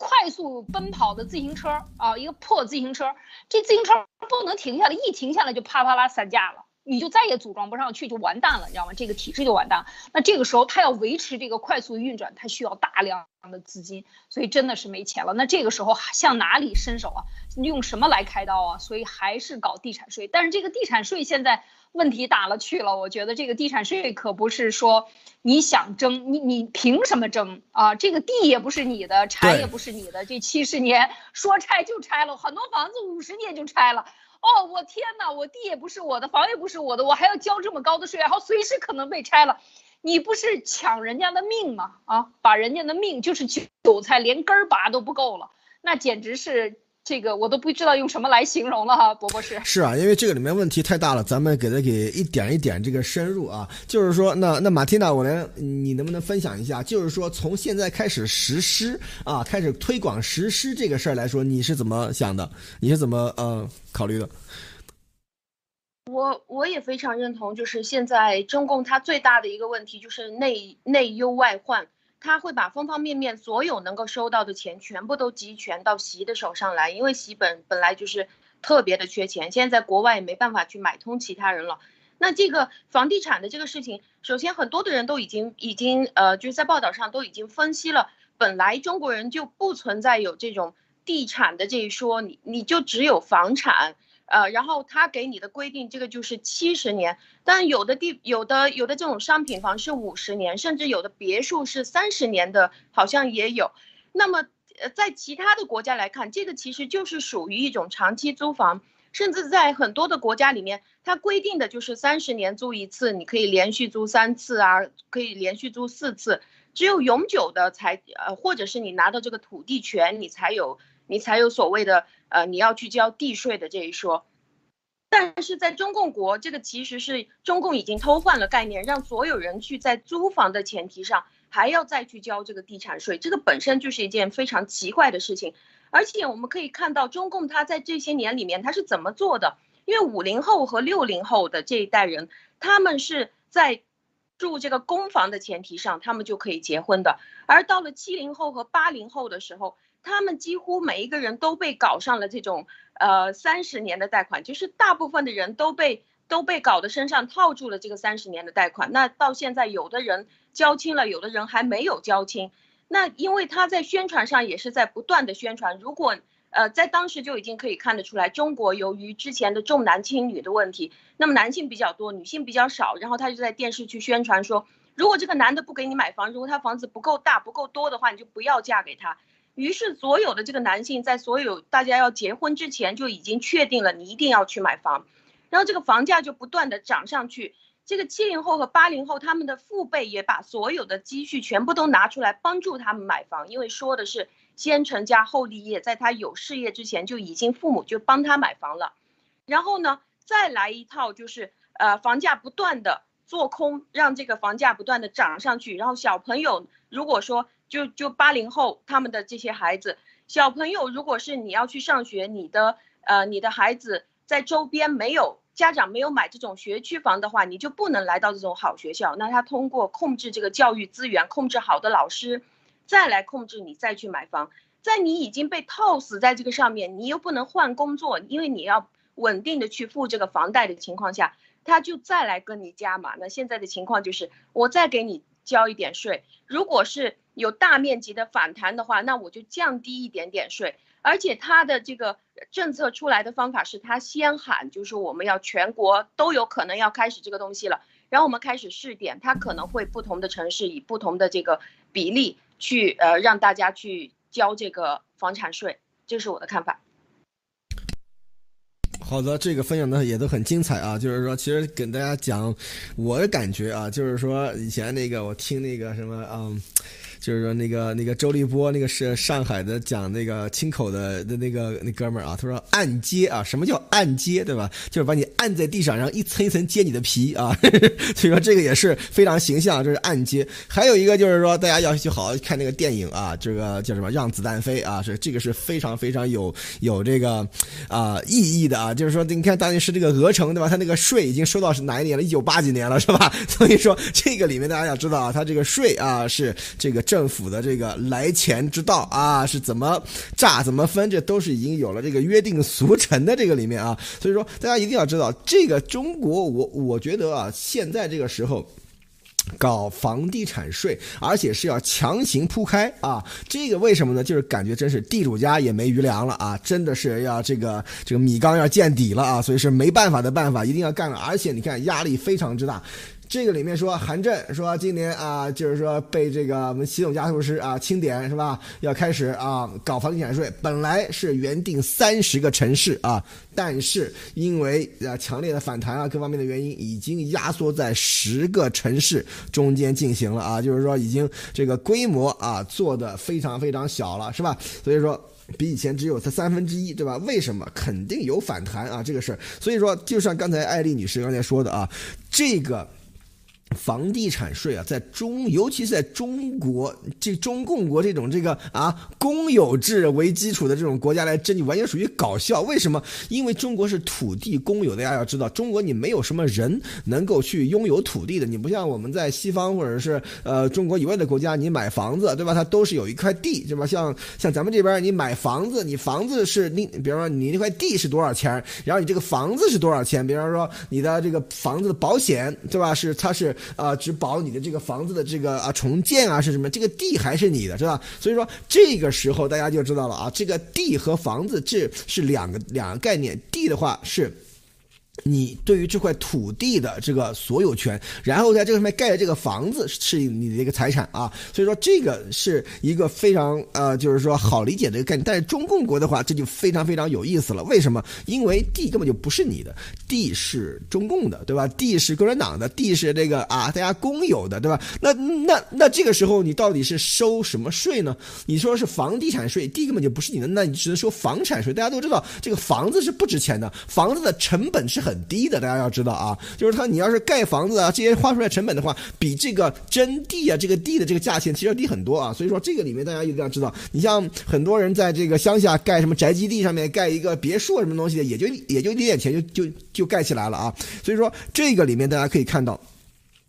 Speaker 3: 快速奔跑的自行车啊，一个破自行车，这自行车不能停下来，一停下来就啪啪啦散架了，你就再也组装不上去，就完蛋了，你知道吗？这个体制就完蛋。那这个时候它要维持这个快速运转，它需要大量的资金，所以真的是没钱了。那这个时候向哪里伸手啊？用什么来开刀啊？所以还是搞地产税，但是这个地产税现在。问题大了去了，我觉得这个地产税可不是说你想征，你你凭什么征啊？这个地也不是你的，拆也不是你的，这七十年说拆就拆了，很多房子五十年就拆了。哦，我天哪，我地也不是我的，房也不是我的，我还要交这么高的税，然后随时可能被拆了，你不是抢人家的命吗？啊，把人家的命就是韭菜，连根儿拔都不够了，那简直是。这个我都不知道用什么来形容了哈，伯伯是
Speaker 1: 是啊，因为这个里面问题太大了，咱们给它给一点一点这个深入啊，就是说，那那马蒂娜，我来，你能不能分享一下？就是说，从现在开始实施啊，开始推广实施这个事儿来说，你是怎么想的？你是怎么呃考虑的？
Speaker 2: 我我也非常认同，就是现在中共它最大的一个问题就是内内忧外患。他会把方方面面所有能够收到的钱全部都集权到习的手上来，因为习本本来就是特别的缺钱，现在在国外也没办法去买通其他人了。那这个房地产的这个事情，首先很多的人都已经已经呃就是在报道上都已经分析了，本来中国人就不存在有这种地产的这一说，你你就只有房产。呃，然后他给你的规定，这个就是七十年，但有的地有的有的这种商品房是五十年，甚至有的别墅是三十年的，好像也有。那么，呃，在其他的国家来看，这个其实就是属于一种长期租房，甚至在很多的国家里面，它规定的就是三十年租一次，你可以连续租三次啊，可以连续租四次，只有永久的才，呃，或者是你拿到这个土地权，你才有你才有所谓的。呃，你要去交地税的这一说，但是在中共国，这个其实是中共已经偷换了概念，让所有人去在租房的前提上还要再去交这个地产税，这个本身就是一件非常奇怪的事情。而且我们可以看到，中共他在这些年里面他是怎么做的？因为五零后和六零后的这一代人，他们是在住这个公房的前提上，他们就可以结婚的。而到了七零后和八零后的时候，他们几乎每一个人都被搞上了这种呃三十年的贷款，就是大部分的人都被都被搞得身上套住了这个三十年的贷款。那到现在，有的人交清了，有的人还没有交清。那因为他在宣传上也是在不断的宣传，如果呃在当时就已经可以看得出来，中国由于之前的重男轻女的问题，那么男性比较多，女性比较少，然后他就在电视去宣传说，如果这个男的不给你买房，如果他房子不够大不够多的话，你就不要嫁给他。于是所有的这个男性在所有大家要结婚之前就已经确定了，你一定要去买房，然后这个房价就不断的涨上去。这个七零后和八零后，他们的父辈也把所有的积蓄全部都拿出来帮助他们买房，因为说的是先成家后立业，在他有事业之前就已经父母就帮他买房了，然后呢，再来一套就是呃房价不断的做空，让这个房价不断的涨上去，然后小朋友如果说就就八零后他们的这些孩子，小朋友如果是你要去上学，你的呃你的孩子在周边没有。家长没有买这种学区房的话，你就不能来到这种好学校。那他通过控制这个教育资源，控制好的老师，再来控制你再去买房。在你已经被套死在这个上面，你又不能换工作，因为你要稳定的去付这个房贷的情况下，他就再来跟你加码。那现在的情况就是，我再给你交一点税，如果是有大面积的反弹的话，那我就降低一点点税。而且他的这个政策出来的方法是他先喊，就是我们要全国都有可能要开始这个东西了，然后我们开始试点，他可能会不同的城市以不同的这个比例去呃让大家去交这个房产税，这是我的看法。
Speaker 1: 好的，这个分享的也都很精彩啊，就是说，其实跟大家讲我的感觉啊，就是说以前那个我听那个什么嗯。就是说那个那个周立波，那个是上海的讲那个清口的的那个那哥们儿啊，他说按揭啊，什么叫按揭，对吧？就是把你按在地上，然后一层一层揭你的皮啊。所以说这个也是非常形象，这是按揭。还有一个就是说，大家要去好好看那个电影啊，这个叫什么？让子弹飞啊，是这个是非常非常有有这个啊意义的啊。就是说，你看当年是这个鹅城，对吧？他那个税已经收到是哪一年了？一九八几年了，是吧？所以说这个里面大家要知道啊，他这个税啊是这个。政府的这个来钱之道啊，是怎么榨怎么分，这都是已经有了这个约定俗成的这个里面啊。所以说，大家一定要知道，这个中国，我我觉得啊，现在这个时候搞房地产税，而且是要强行铺开啊，这个为什么呢？就是感觉真是地主家也没余粮了啊，真的是要这个这个米缸要见底了啊，所以是没办法的办法，一定要干了。而且你看，压力非常之大。这个里面说，韩正说今年啊，就是说被这个我们习总加速师啊清点是吧？要开始啊搞房地产税，本来是原定三十个城市啊，但是因为啊强烈的反弹啊各方面的原因，已经压缩在十个城市中间进行了啊，就是说已经这个规模啊做的非常非常小了是吧？所以说比以前只有它三分之一对吧？为什么？肯定有反弹啊这个事儿。所以说，就像刚才艾丽女士刚才说的啊，这个。房地产税啊，在中，尤其是在中国这中共国这种这个啊公有制为基础的这种国家来征，你完全属于搞笑。为什么？因为中国是土地公有，大家要知道，中国你没有什么人能够去拥有土地的。你不像我们在西方或者是呃中国以外的国家，你买房子对吧？它都是有一块地对吧？像像咱们这边，你买房子，你房子是你，比方说你那块地是多少钱，然后你这个房子是多少钱？比方说你的这个房子的保险对吧？是它是。啊，只保你的这个房子的这个啊重建啊是什么？这个地还是你的，是吧？所以说这个时候大家就知道了啊，这个地和房子这是两个两个概念。地的话是。你对于这块土地的这个所有权，然后在这个上面盖的这个房子是你的一个财产啊，所以说这个是一个非常呃，就是说好理解的一个概念。但是中共国的话，这就非常非常有意思了。为什么？因为地根本就不是你的，地是中共的，对吧？地是共产党的，地是这个啊，大家公有的，对吧？那那那这个时候你到底是收什么税呢？你说是房地产税，地根本就不是你的，那你只能收房产税。大家都知道，这个房子是不值钱的，房子的成本是很。很低的，大家要知道啊，就是它你要是盖房子啊，这些花出来成本的话，比这个征地啊，这个地的这个价钱其实要低很多啊。所以说这个里面大家一定要知道，你像很多人在这个乡下盖什么宅基地上面盖一个别墅什么东西的，也就也就一点钱就就就盖起来了啊。所以说这个里面大家可以看到。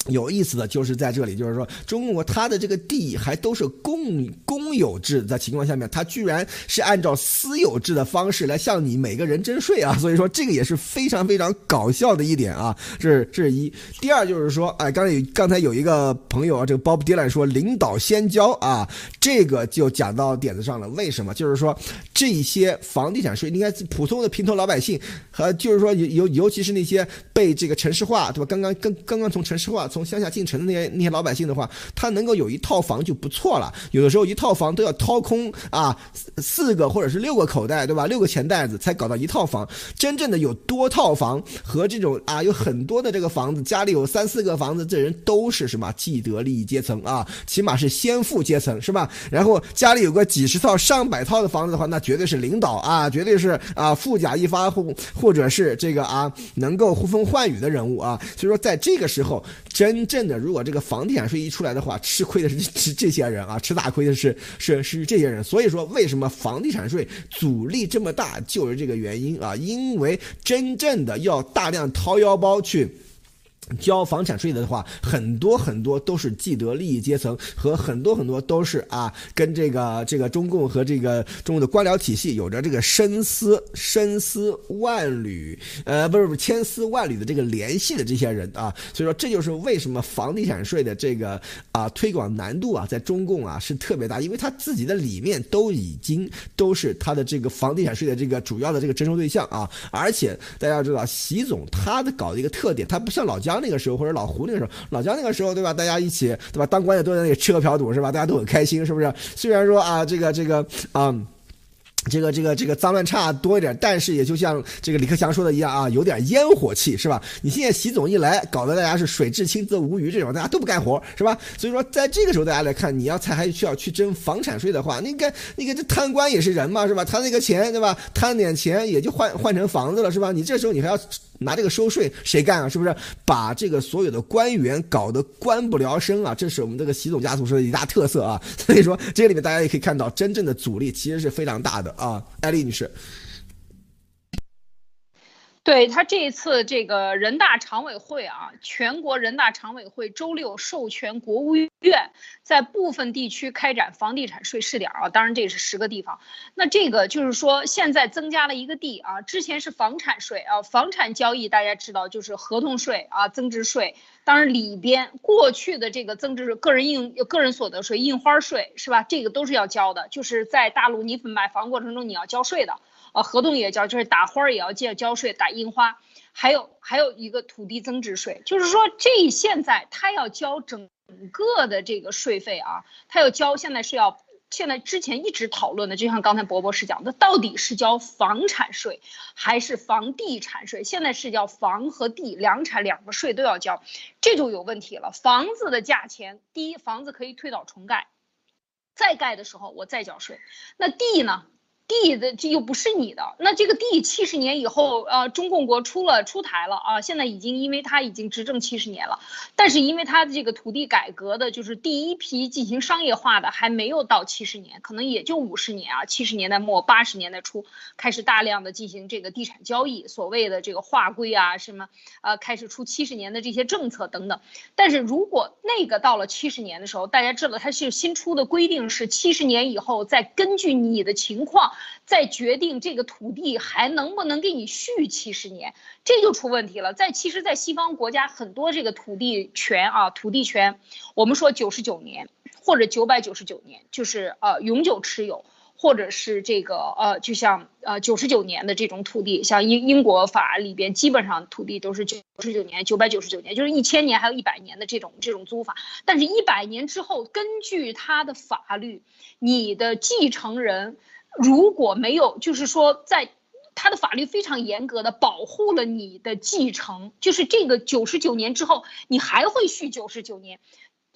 Speaker 1: 有意思的就是在这里，就是说中国它的这个地还都是公公有制的情况下面，它居然是按照私有制的方式来向你每个人征税啊！所以说这个也是非常非常搞笑的一点啊，这是这是一。第二就是说，哎，刚才有刚才有一个朋友啊，这个 Bob Dylan 说领导先交啊，这个就讲到点子上了。为什么？就是说这些房地产税，你看普通的平头老百姓和就是说尤尤尤其是那些被这个城市化，对吧？刚刚刚刚刚从城市化。从乡下进城的那些那些老百姓的话，他能够有一套房就不错了。有的时候一套房都要掏空啊四个或者是六个口袋，对吧？六个钱袋子才搞到一套房。真正的有多套房和这种啊有很多的这个房子，家里有三四个房子，这人都是什么既得利益阶层啊？起码是先富阶层是吧？然后家里有个几十套、上百套的房子的话，那绝对是领导啊，绝对是啊富甲一方或或者是这个啊能够呼风唤雨的人物啊。所以说在这个时候。真正的，如果这个房地产税一出来的话，吃亏的是是这些人啊，吃大亏的是是是这些人。所以说，为什么房地产税阻力这么大，就是这个原因啊，因为真正的要大量掏腰包去。交房产税的话，很多很多都是既得利益阶层和很多很多都是啊，跟这个这个中共和这个中共的官僚体系有着这个深丝深丝万缕，呃，不是不是千丝万缕的这个联系的这些人啊，所以说这就是为什么房地产税的这个啊推广难度啊，在中共啊是特别大，因为他自己的里面都已经都是他的这个房地产税的这个主要的这个征收对象啊，而且大家要知道，习总他的搞的一个特点，他不像老姜。那个时候或者老胡那个时候，老姜那个时候，对吧？大家一起，对吧？当官的都在那里吃喝嫖赌，是吧？大家都很开心，是不是？虽然说啊，这个这个啊。这个这个这个脏乱差多一点，但是也就像这个李克强说的一样啊，有点烟火气，是吧？你现在习总一来，搞得大家是水至清则无鱼这种，大家都不干活，是吧？所以说，在这个时候，大家来看，你要才还需要去征房产税的话，那个那个这贪官也是人嘛，是吧？他那个钱，对吧？贪点钱也就换换成房子了，是吧？你这时候你还要拿这个收税，谁干啊？是不是？把这个所有的官员搞得官不聊生啊？这是我们这个习总家族说的一大特色啊。所以说，这里面大家也可以看到，真正的阻力其实是非常大的。啊，艾丽女士，
Speaker 3: 对他这一次这个人大常委会啊，全国人大常委会周六授权国务院在部分地区开展房地产税试点啊，当然这是十个地方。那这个就是说现在增加了一个地啊，之前是房产税啊，房产交易大家知道就是合同税啊，增值税。当然，里边过去的这个增值税个人印个人所得税、印花税是吧？这个都是要交的。就是在大陆，你买房过程中你要交税的，啊，合同也交，就是打花儿也要交交税，打印花，还有还有一个土地增值税，就是说这现在他要交整个的这个税费啊，他要交，现在是要。现在之前一直讨论的，就像刚才博博士讲的，到底是交房产税还是房地产税？现在是叫房和地两产两个税都要交，这就有问题了。房子的价钱，第一，房子可以推倒重盖，再盖的时候我再交税，那地呢？地的这又不是你的，那这个地七十年以后，呃，中共国出了出台了啊，现在已经因为他已经执政七十年了，但是因为他的这个土地改革的，就是第一批进行商业化的还没有到七十年，可能也就五十年啊，七十年代末八十年代初开始大量的进行这个地产交易，所谓的这个划归啊什么，呃，开始出七十年的这些政策等等，但是如果那个到了七十年的时候，大家知道它是新出的规定是七十年以后再根据你的情况。再决定这个土地还能不能给你续七十年，这就出问题了。在其实，在西方国家很多这个土地权啊，土地权，我们说九十九年或者九百九十九年，就是呃永久持有，或者是这个呃，就像呃九十九年的这种土地，像英英国法里边基本上土地都是九十九年、九百九十九年，就是一千年还有一百年的这种这种租法。但是，一百年之后，根据它的法律，你的继承人。如果没有，就是说，在他的法律非常严格的保护了你的继承，就是这个九十九年之后，你还会续九十九年，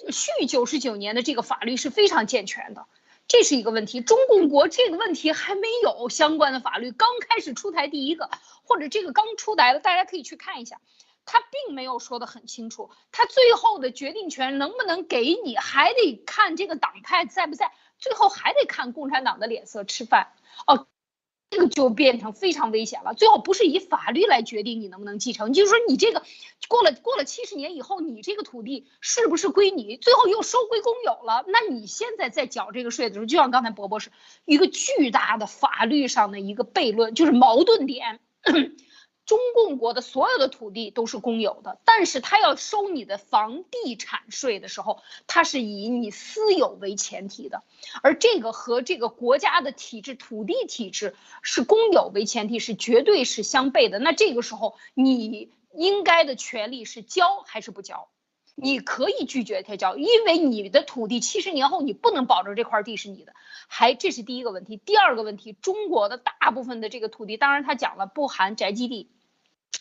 Speaker 3: 续九十九年的这个法律是非常健全的。这是一个问题。中共国这个问题还没有相关的法律，刚开始出台第一个，或者这个刚出台的，大家可以去看一下，他并没有说的很清楚，他最后的决定权能不能给你，还得看这个党派在不在，最后还得看共产党的脸色吃饭哦。这个就变成非常危险了。最后不是以法律来决定你能不能继承，就是说你这个过了过了七十年以后，你这个土地是不是归你？最后又收归公有了，那你现在在缴这个税的时候，就像刚才伯伯是一个巨大的法律上的一个悖论，就是矛盾点。中共国的所有的土地都是公有的，但是他要收你的房地产税的时候，他是以你私有为前提的，而这个和这个国家的体制、土地体制是公有为前提，是绝对是相悖的。那这个时候，你应该的权利是交还是不交？你可以拒绝他交，因为你的土地七十年后你不能保证这块地是你的，还这是第一个问题。第二个问题，中国的大部分的这个土地，当然他讲了不含宅基地。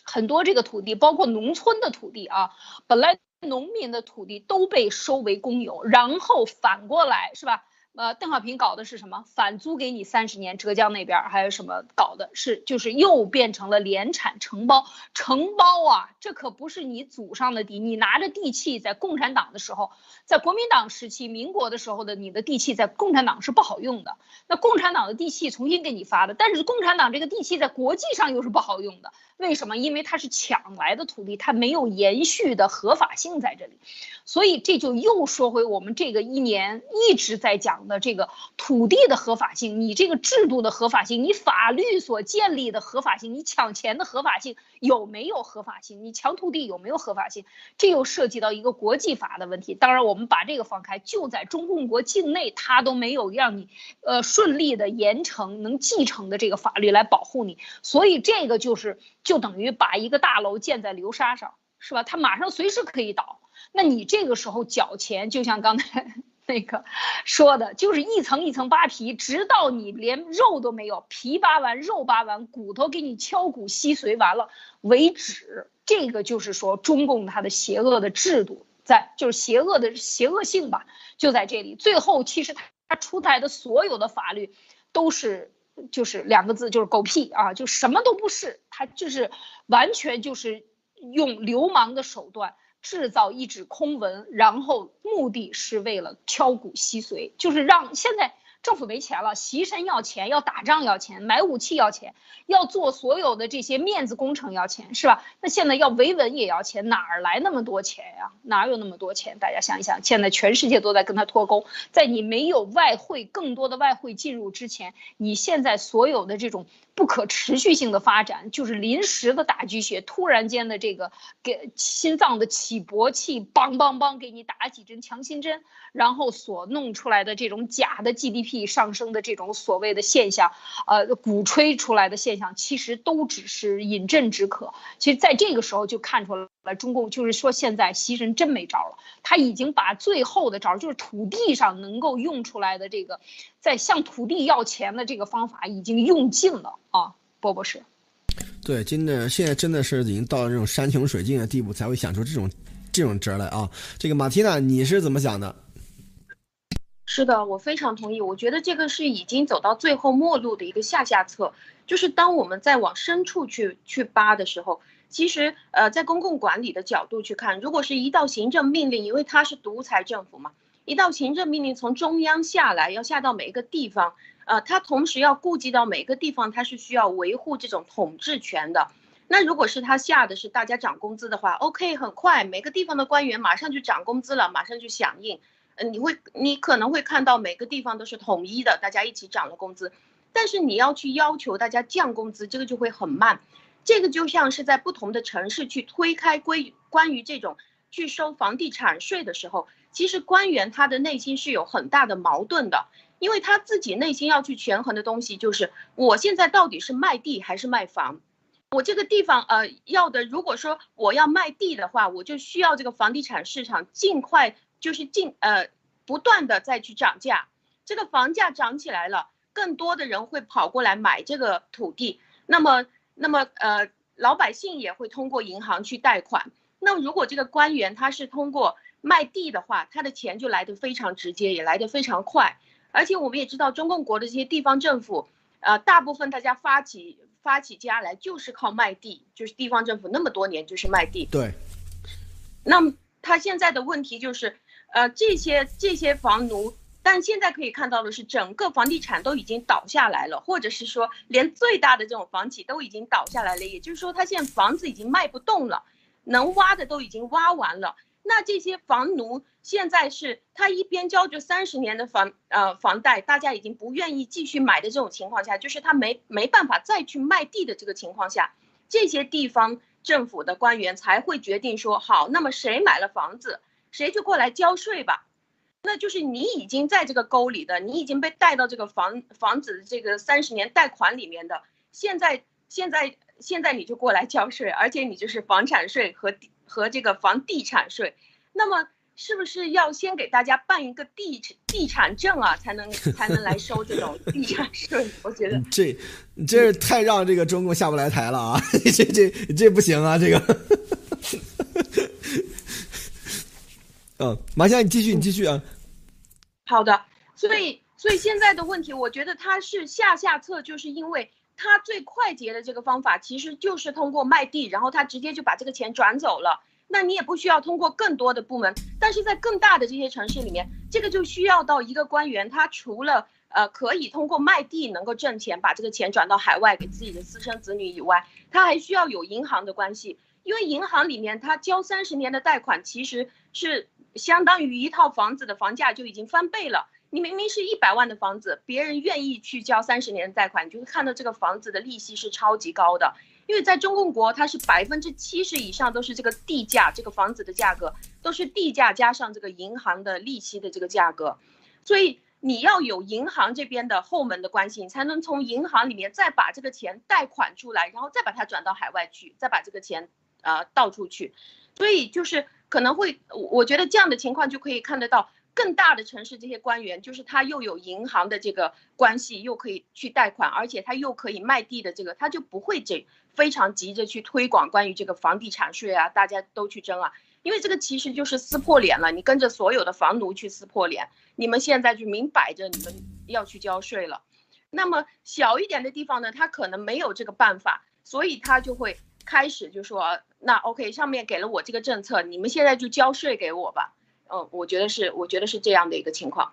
Speaker 3: 很多这个土地，包括农村的土地啊，本来农民的土地都被收为公有，然后反过来是吧？呃，邓小平搞的是什么？反租给你三十年，浙江那边还有什么搞的？是就是又变成了联产承包，承包啊，这可不是你祖上的地，你拿着地契在共产党的时候，在国民党时期、民国的时候的你的地契在共产党是不好用的，那共产党的地契重新给你发的，但是共产党这个地契在国际上又是不好用的，为什么？因为它是抢来的土地，它没有延续的合法性在这里，所以这就又说回我们这个一年一直在讲。的这个土地的合法性，你这个制度的合法性，你法律所建立的合法性，你抢钱的合法性有没有合法性？你抢土地有没有合法性？这又涉及到一个国际法的问题。当然，我们把这个放开，就在中共国境内，他都没有让你呃顺利的严惩能继承的这个法律来保护你。所以这个就是就等于把一个大楼建在流沙上，是吧？它马上随时可以倒。那你这个时候缴钱，就像刚才。那个说的就是一层一层扒皮，直到你连肉都没有，皮扒完，肉扒完，骨头给你敲骨吸髓完了为止。这个就是说中共它的邪恶的制度在，就是邪恶的邪恶性吧，就在这里。最后其实他他出台的所有的法律都是就是两个字，就是狗屁啊，就什么都不是，他就是完全就是用流氓的手段。制造一纸空文，然后目的是为了敲骨吸髓，就是让现在。政府没钱了，习神要钱，要打仗要钱，买武器要钱，要做所有的这些面子工程要钱，是吧？那现在要维稳也要钱，哪儿来那么多钱呀？哪有那么多钱？大家想一想，现在全世界都在跟他脱钩，在你没有外汇更多的外汇进入之前，你现在所有的这种不可持续性的发展，就是临时的打鸡血，突然间的这个给心脏的起搏器，梆梆梆给你打几针强心针，然后所弄出来的这种假的 GDP。上升的这种所谓的现象，呃，鼓吹出来的现象，其实都只是饮鸩止渴。其实，在这个时候就看出来来，中共就是说，现在习神真没招了。他已经把最后的招，就是土地上能够用出来的这个，在向土地要钱的这个方法，已经用尽了啊，波博士。
Speaker 1: 对，真的，现在真的是已经到了这种山穷水尽的地步，才会想出这种这种辙来啊。这个马蒂娜，你是怎么想的？
Speaker 2: 是的，我非常同意。我觉得这个是已经走到最后末路的一个下下策，就是当我们在往深处去去扒的时候，其实呃，在公共管理的角度去看，如果是一道行政命令，因为它是独裁政府嘛，一道行政命令从中央下来，要下到每一个地方，呃，它同时要顾及到每个地方，它是需要维护这种统治权的。那如果是他下的是大家涨工资的话，OK，很快每个地方的官员马上就涨工资了，马上就响应。嗯，你会，你可能会看到每个地方都是统一的，大家一起涨了工资，但是你要去要求大家降工资，这个就会很慢。这个就像是在不同的城市去推开关关于这种去收房地产税的时候，其实官员他的内心是有很大的矛盾的，因为他自己内心要去权衡的东西就是，我现在到底是卖地还是卖房？我这个地方呃要的，如果说我要卖地的话，我就需要这个房地产市场尽快。就是进呃不断的再去涨价，这个房价涨起来了，更多的人会跑过来买这个土地，那么那么呃老百姓也会通过银行去贷款，那如果这个官员他是通过卖地的话，他的钱就来的非常直接，也来的非常快，而且我们也知道，中共国的这些地方政府，呃，大部分大家发起发起家来就是靠卖地，就是地方政府那么多年就是卖地。
Speaker 1: 对。
Speaker 2: 那么他现在的问题就是，呃，这些这些房奴，但现在可以看到的是，整个房地产都已经倒下来了，或者是说，连最大的这种房企都已经倒下来了。也就是说，他现在房子已经卖不动了，能挖的都已经挖完了。那这些房奴现在是他一边交着三十年的房呃房贷，大家已经不愿意继续买的这种情况下，就是他没没办法再去卖地的这个情况下，这些地方政府的官员才会决定说好，那么谁买了房子，谁就过来交税吧。那就是你已经在这个沟里的，你已经被带到这个房房子的这个三十年贷款里面的，现在现在现在你就过来交税，而且你就是房产税和地。和这个房地产税，那么是不是要先给大家办一个地地产证啊，才能 才能来收这种地产税？我觉得
Speaker 1: 这这是太让这个中共下不来台了啊！这这这不行啊！这个，嗯，马先生，你继续，你继续啊。
Speaker 2: 好的，所以所以现在的问题，我觉得它是下下策，就是因为。他最快捷的这个方法其实就是通过卖地，然后他直接就把这个钱转走了。那你也不需要通过更多的部门，但是在更大的这些城市里面，这个就需要到一个官员，他除了呃可以通过卖地能够挣钱，把这个钱转到海外给自己的私生子女以外，他还需要有银行的关系，因为银行里面他交三十年的贷款，其实是相当于一套房子的房价就已经翻倍了。你明明是一百万的房子，别人愿意去交三十年的贷款，你就会看到这个房子的利息是超级高的。因为在中共国，它是百分之七十以上都是这个地价，这个房子的价格都是地价加上这个银行的利息的这个价格，所以你要有银行这边的后门的关系，你才能从银行里面再把这个钱贷款出来，然后再把它转到海外去，再把这个钱呃倒出去。所以就是可能会，我觉得这样的情况就可以看得到。更大的城市，这些官员就是他又有银行的这个关系，又可以去贷款，而且他又可以卖地的这个，他就不会这非常急着去推广关于这个房地产税啊，大家都去争啊，因为这个其实就是撕破脸了，你跟着所有的房奴去撕破脸，你们现在就明摆着你们要去交税了。那么小一点的地方呢，他可能没有这个办法，所以他就会开始就说，那 OK，上面给了我这个政策，你们现在就交税给我吧。嗯，我觉得是，我觉得是这样的一个情况。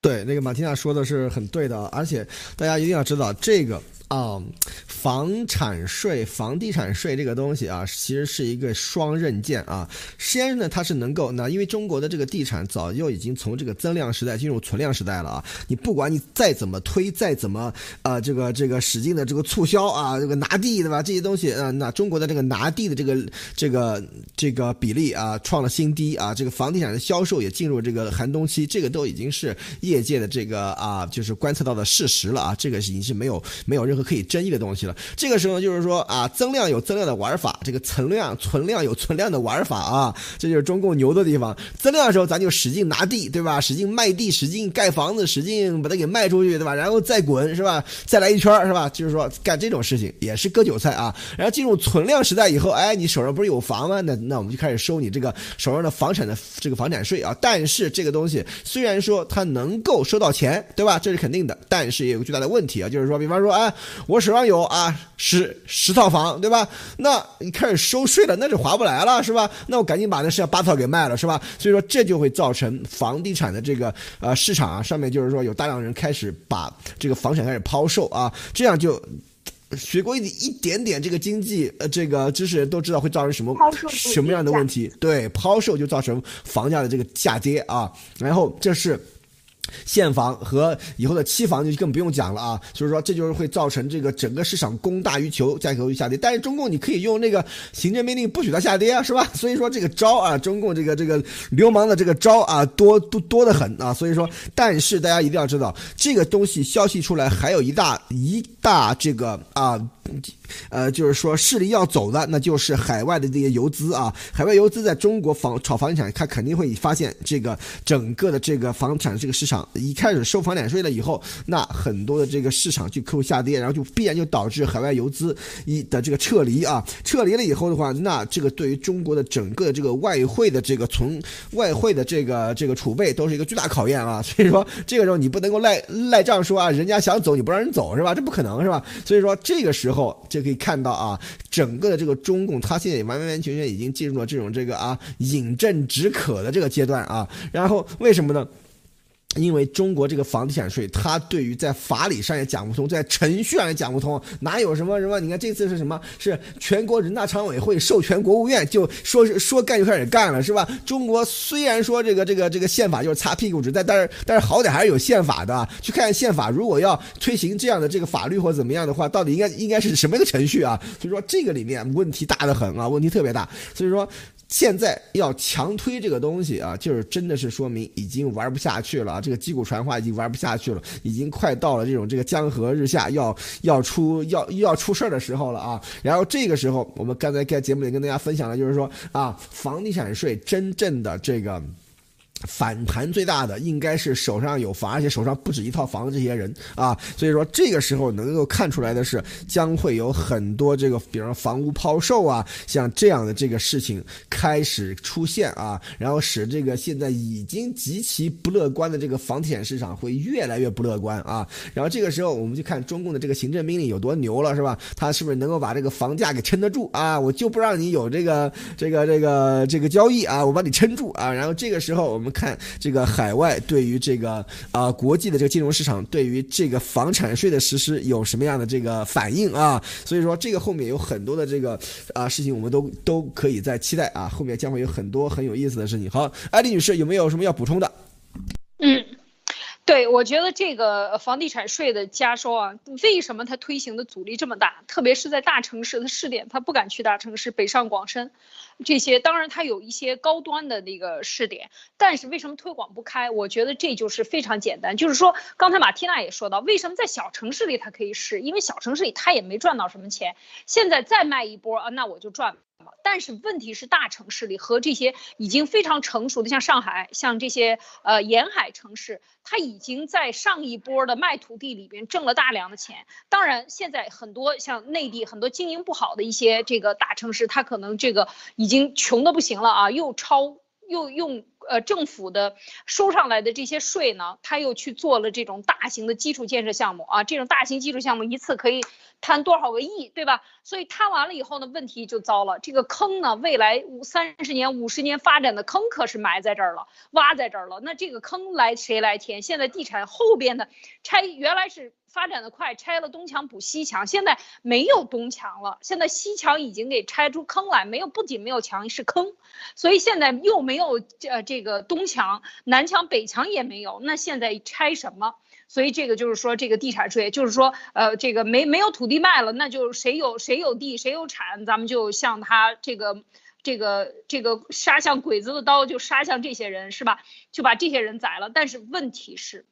Speaker 1: 对，那个马蒂娜说的是很对的，而且大家一定要知道这个。啊，房产税、房地产税这个东西啊，其实是一个双刃剑啊。先呢，它是能够那，因为中国的这个地产早就已经从这个增量时代进入存量时代了啊。你不管你再怎么推，再怎么啊，这个这个使劲的这个促销啊，这个拿地对吧？这些东西啊，那中国的这个拿地的这个这个这个比例啊，创了新低啊。这个房地产的销售也进入这个寒冬期，这个都已经是业界的这个啊，就是观测到的事实了啊。这个已经是没有没有任何。可以争议的东西了。这个时候就是说啊，增量有增量的玩法，这个存量存量有存量的玩法啊，这就是中共牛的地方。增量的时候，咱就使劲拿地，对吧？使劲卖地，使劲盖房子，使劲把它给卖出去，对吧？然后再滚，是吧？再来一圈，是吧？就是说干这种事情也是割韭菜啊。然后进入存量时代以后，哎，你手上不是有房吗？那那我们就开始收你这个手上的房产的这个房产税啊。但是这个东西虽然说它能够收到钱，对吧？这是肯定的，但是也有个巨大的问题啊，就是说，比方说啊。我手上有啊十十套房，对吧？那你开始收税了，那就划不来了，是吧？那我赶紧把那剩下八套给卖了，是吧？所以说这就会造成房地产的这个呃市场啊，上面就是说有大量人开始把这个房产开始抛售啊，这样就学过一一点点这个经济呃这个知识人都知道会造成什么什么样的问题？对，抛售就造成房价的这个下跌啊，然后这是。现房和以后的期房就更不用讲了啊，就是说这就是会造成这个整个市场供大于求，价格会下跌。但是中共你可以用那个行政命令不许它下跌啊，是吧？所以说这个招啊，中共这个这个流氓的这个招啊，多多多的很啊。所以说，但是大家一定要知道，这个东西消息出来还有一大一大这个啊呃，就是说势力要走的，那就是海外的这些游资啊。海外游资在中国房炒房地产，他肯定会发现这个整个的这个房产这个市场一开始收房产税了以后，那很多的这个市场就客户下跌，然后就必然就导致海外游资一的这个撤离啊。撤离了以后的话，那这个对于中国的整个的这个外汇的这个存外汇的这个这个储备都是一个巨大考验啊。所以说这个时候你不能够赖赖账说啊，人家想走你不让人走是吧？这不可能是吧？所以说这个时候就可以看到啊，整个的这个中共，它现在也完完全全已经进入了这种这个啊饮鸩止渴的这个阶段啊。然后为什么呢？因为中国这个房地产税，它对于在法理上也讲不通，在程序上也讲不通，哪有什么什么？你看这次是什么？是全国人大常委会授权国务院就说是 说干就开始干了，是吧？中国虽然说这个这个这个宪法就是擦屁股纸，但但是但是好歹还是有宪法的，去看宪法，如果要推行这样的这个法律或怎么样的话，到底应该应该是什么一个程序啊？所以说这个里面问题大得很啊，问题特别大，所以说。现在要强推这个东西啊，就是真的是说明已经玩不下去了啊！这个击鼓传花已经玩不下去了，已经快到了这种这个江河日下要 要出要要出事儿的时候了啊！然后这个时候，我们刚才在节目里跟大家分享的就是说啊，房地产税真正的这个。反弹最大的应该是手上有房，而且手上不止一套房的这些人啊，所以说这个时候能够看出来的是，将会有很多这个，比如说房屋抛售啊，像这样的这个事情开始出现啊，然后使这个现在已经极其不乐观的这个房地产市场会越来越不乐观啊。然后这个时候我们就看中共的这个行政命令有多牛了，是吧？他是不是能够把这个房价给撑得住啊？我就不让你有这个这个这个这个交易啊，我把你撑住啊。然后这个时候我们。看这个海外对于这个啊国际的这个金融市场对于这个房产税的实施有什么样的这个反应啊？所以说这个后面有很多的这个啊事情，我们都都可以在期待啊，后面将会有很多很有意思的事情。好，艾丽女士有没有什么要补充的？
Speaker 3: 嗯。对，我觉得这个房地产税的加收啊，为什么它推行的阻力这么大？特别是在大城市的试点，它不敢去大城市，北上广深，这些当然它有一些高端的那个试点，但是为什么推广不开？我觉得这就是非常简单，就是说刚才马缇娜也说到，为什么在小城市里它可以试？因为小城市里它也没赚到什么钱，现在再卖一波啊，那我就赚。但是问题是，大城市里和这些已经非常成熟的，像上海，像这些呃沿海城市，它已经在上一波的卖土地里边挣了大量的钱。当然，现在很多像内地很多经营不好的一些这个大城市，它可能这个已经穷的不行了啊，又超又用呃政府的收上来的这些税呢，他又去做了这种大型的基础建设项目啊，这种大型基础项目一次可以。贪多少个亿，对吧？所以贪完了以后呢，问题就糟了。这个坑呢，未来五三十年、五十年发展的坑可是埋在这儿了，挖在这儿了。那这个坑来谁来填？现在地产后边的拆，原来是发展的快，拆了东墙补西墙，现在没有东墙了，现在西墙已经给拆出坑来，没有，不仅没有墙，是坑。所以现在又没有呃这个东墙、南墙、北墙也没有，那现在拆什么？所以这个就是说，这个地产税就是说，呃，这个没没有土地卖了，那就谁有谁有地谁有产，咱们就向他这个这个这个杀向鬼子的刀，就杀向这些人，是吧？就把这些人宰了。但是问题是，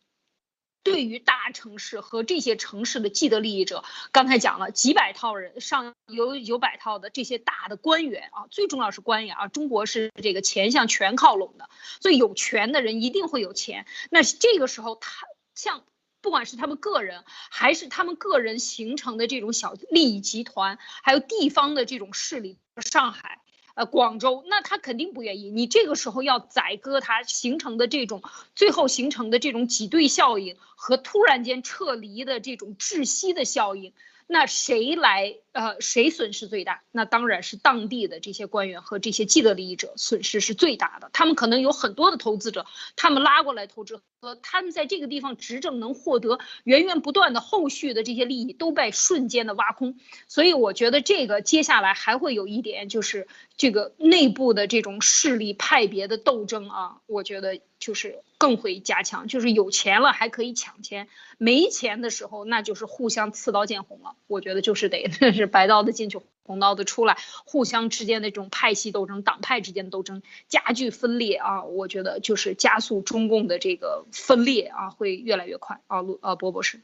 Speaker 3: 对于大城市和这些城市的既得利益者，刚才讲了几百套人上有有百套的这些大的官员啊，最重要是官员啊，中国是这个钱向权靠拢的，所以有权的人一定会有钱。那这个时候他像。不管是他们个人，还是他们个人形成的这种小利益集团，还有地方的这种势力，上海、呃广州，那他肯定不愿意。你这个时候要宰割他形成的这种，最后形成的这种挤兑效应和突然间撤离的这种窒息的效应。那谁来？呃，谁损失最大？那当然是当地的这些官员和这些既得利益者损失是最大的。他们可能有很多的投资者，他们拉过来投资，和他们在这个地方执政能获得源源不断的后续的这些利益都被瞬间的挖空。所以我觉得这个接下来还会有一点，就是这个内部的这种势力派别的斗争啊，我觉得就是更会加强。就是有钱了还可以抢钱，没钱的时候那就是互相刺刀见红了。我觉得就是得。是白刀子进去，红刀子出来，互相之间的这种派系斗争、党派之间的斗争加剧分裂啊！我觉得就是加速中共的这个分裂啊，会越来越快啊！陆啊，波博士。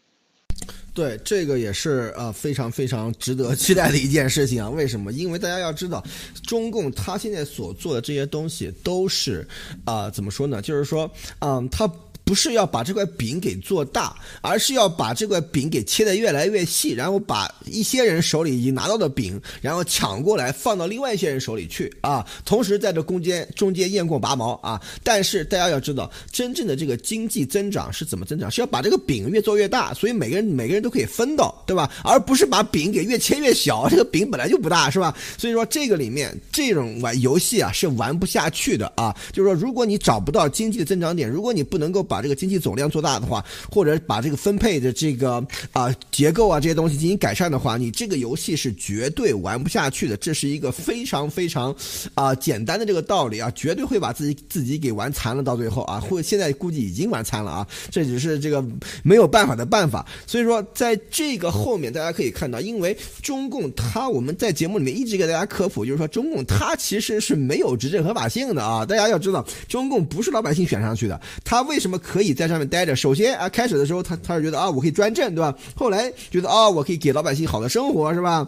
Speaker 1: 对，这个也是啊非常非常值得期待的一件事情啊。为什么？因为大家要知道，中共他现在所做的这些东西都是啊、怎么说呢？就是说，嗯，他。不是要把这块饼给做大，而是要把这块饼给切得越来越细，然后把一些人手里已经拿到的饼，然后抢过来放到另外一些人手里去啊。同时在这中间中间验过拔毛啊。但是大家要知道，真正的这个经济增长是怎么增长？是要把这个饼越做越大，所以每个人每个人都可以分到，对吧？而不是把饼给越切越小。这个饼本来就不大，是吧？所以说这个里面这种玩游戏啊是玩不下去的啊。就是说，如果你找不到经济的增长点，如果你不能够把把这个经济总量做大的话，或者把这个分配的这个啊、结构啊这些东西进行改善的话，你这个游戏是绝对玩不下去的。这是一个非常非常啊、简单的这个道理啊，绝对会把自己自己给玩残了，到最后啊，会现在估计已经玩残了啊，这只是这个没有办法的办法。所以说，在这个后面大家可以看到，因为中共它我们在节目里面一直给大家科普，就是说中共它其实是没有执政合法性的啊，大家要知道，中共不是老百姓选上去的，他为什么可以在上面待着？首先啊，开始的时候他他是觉得啊，我可以专政，对吧？后来觉得啊，我可以给老百姓好的生活，是吧？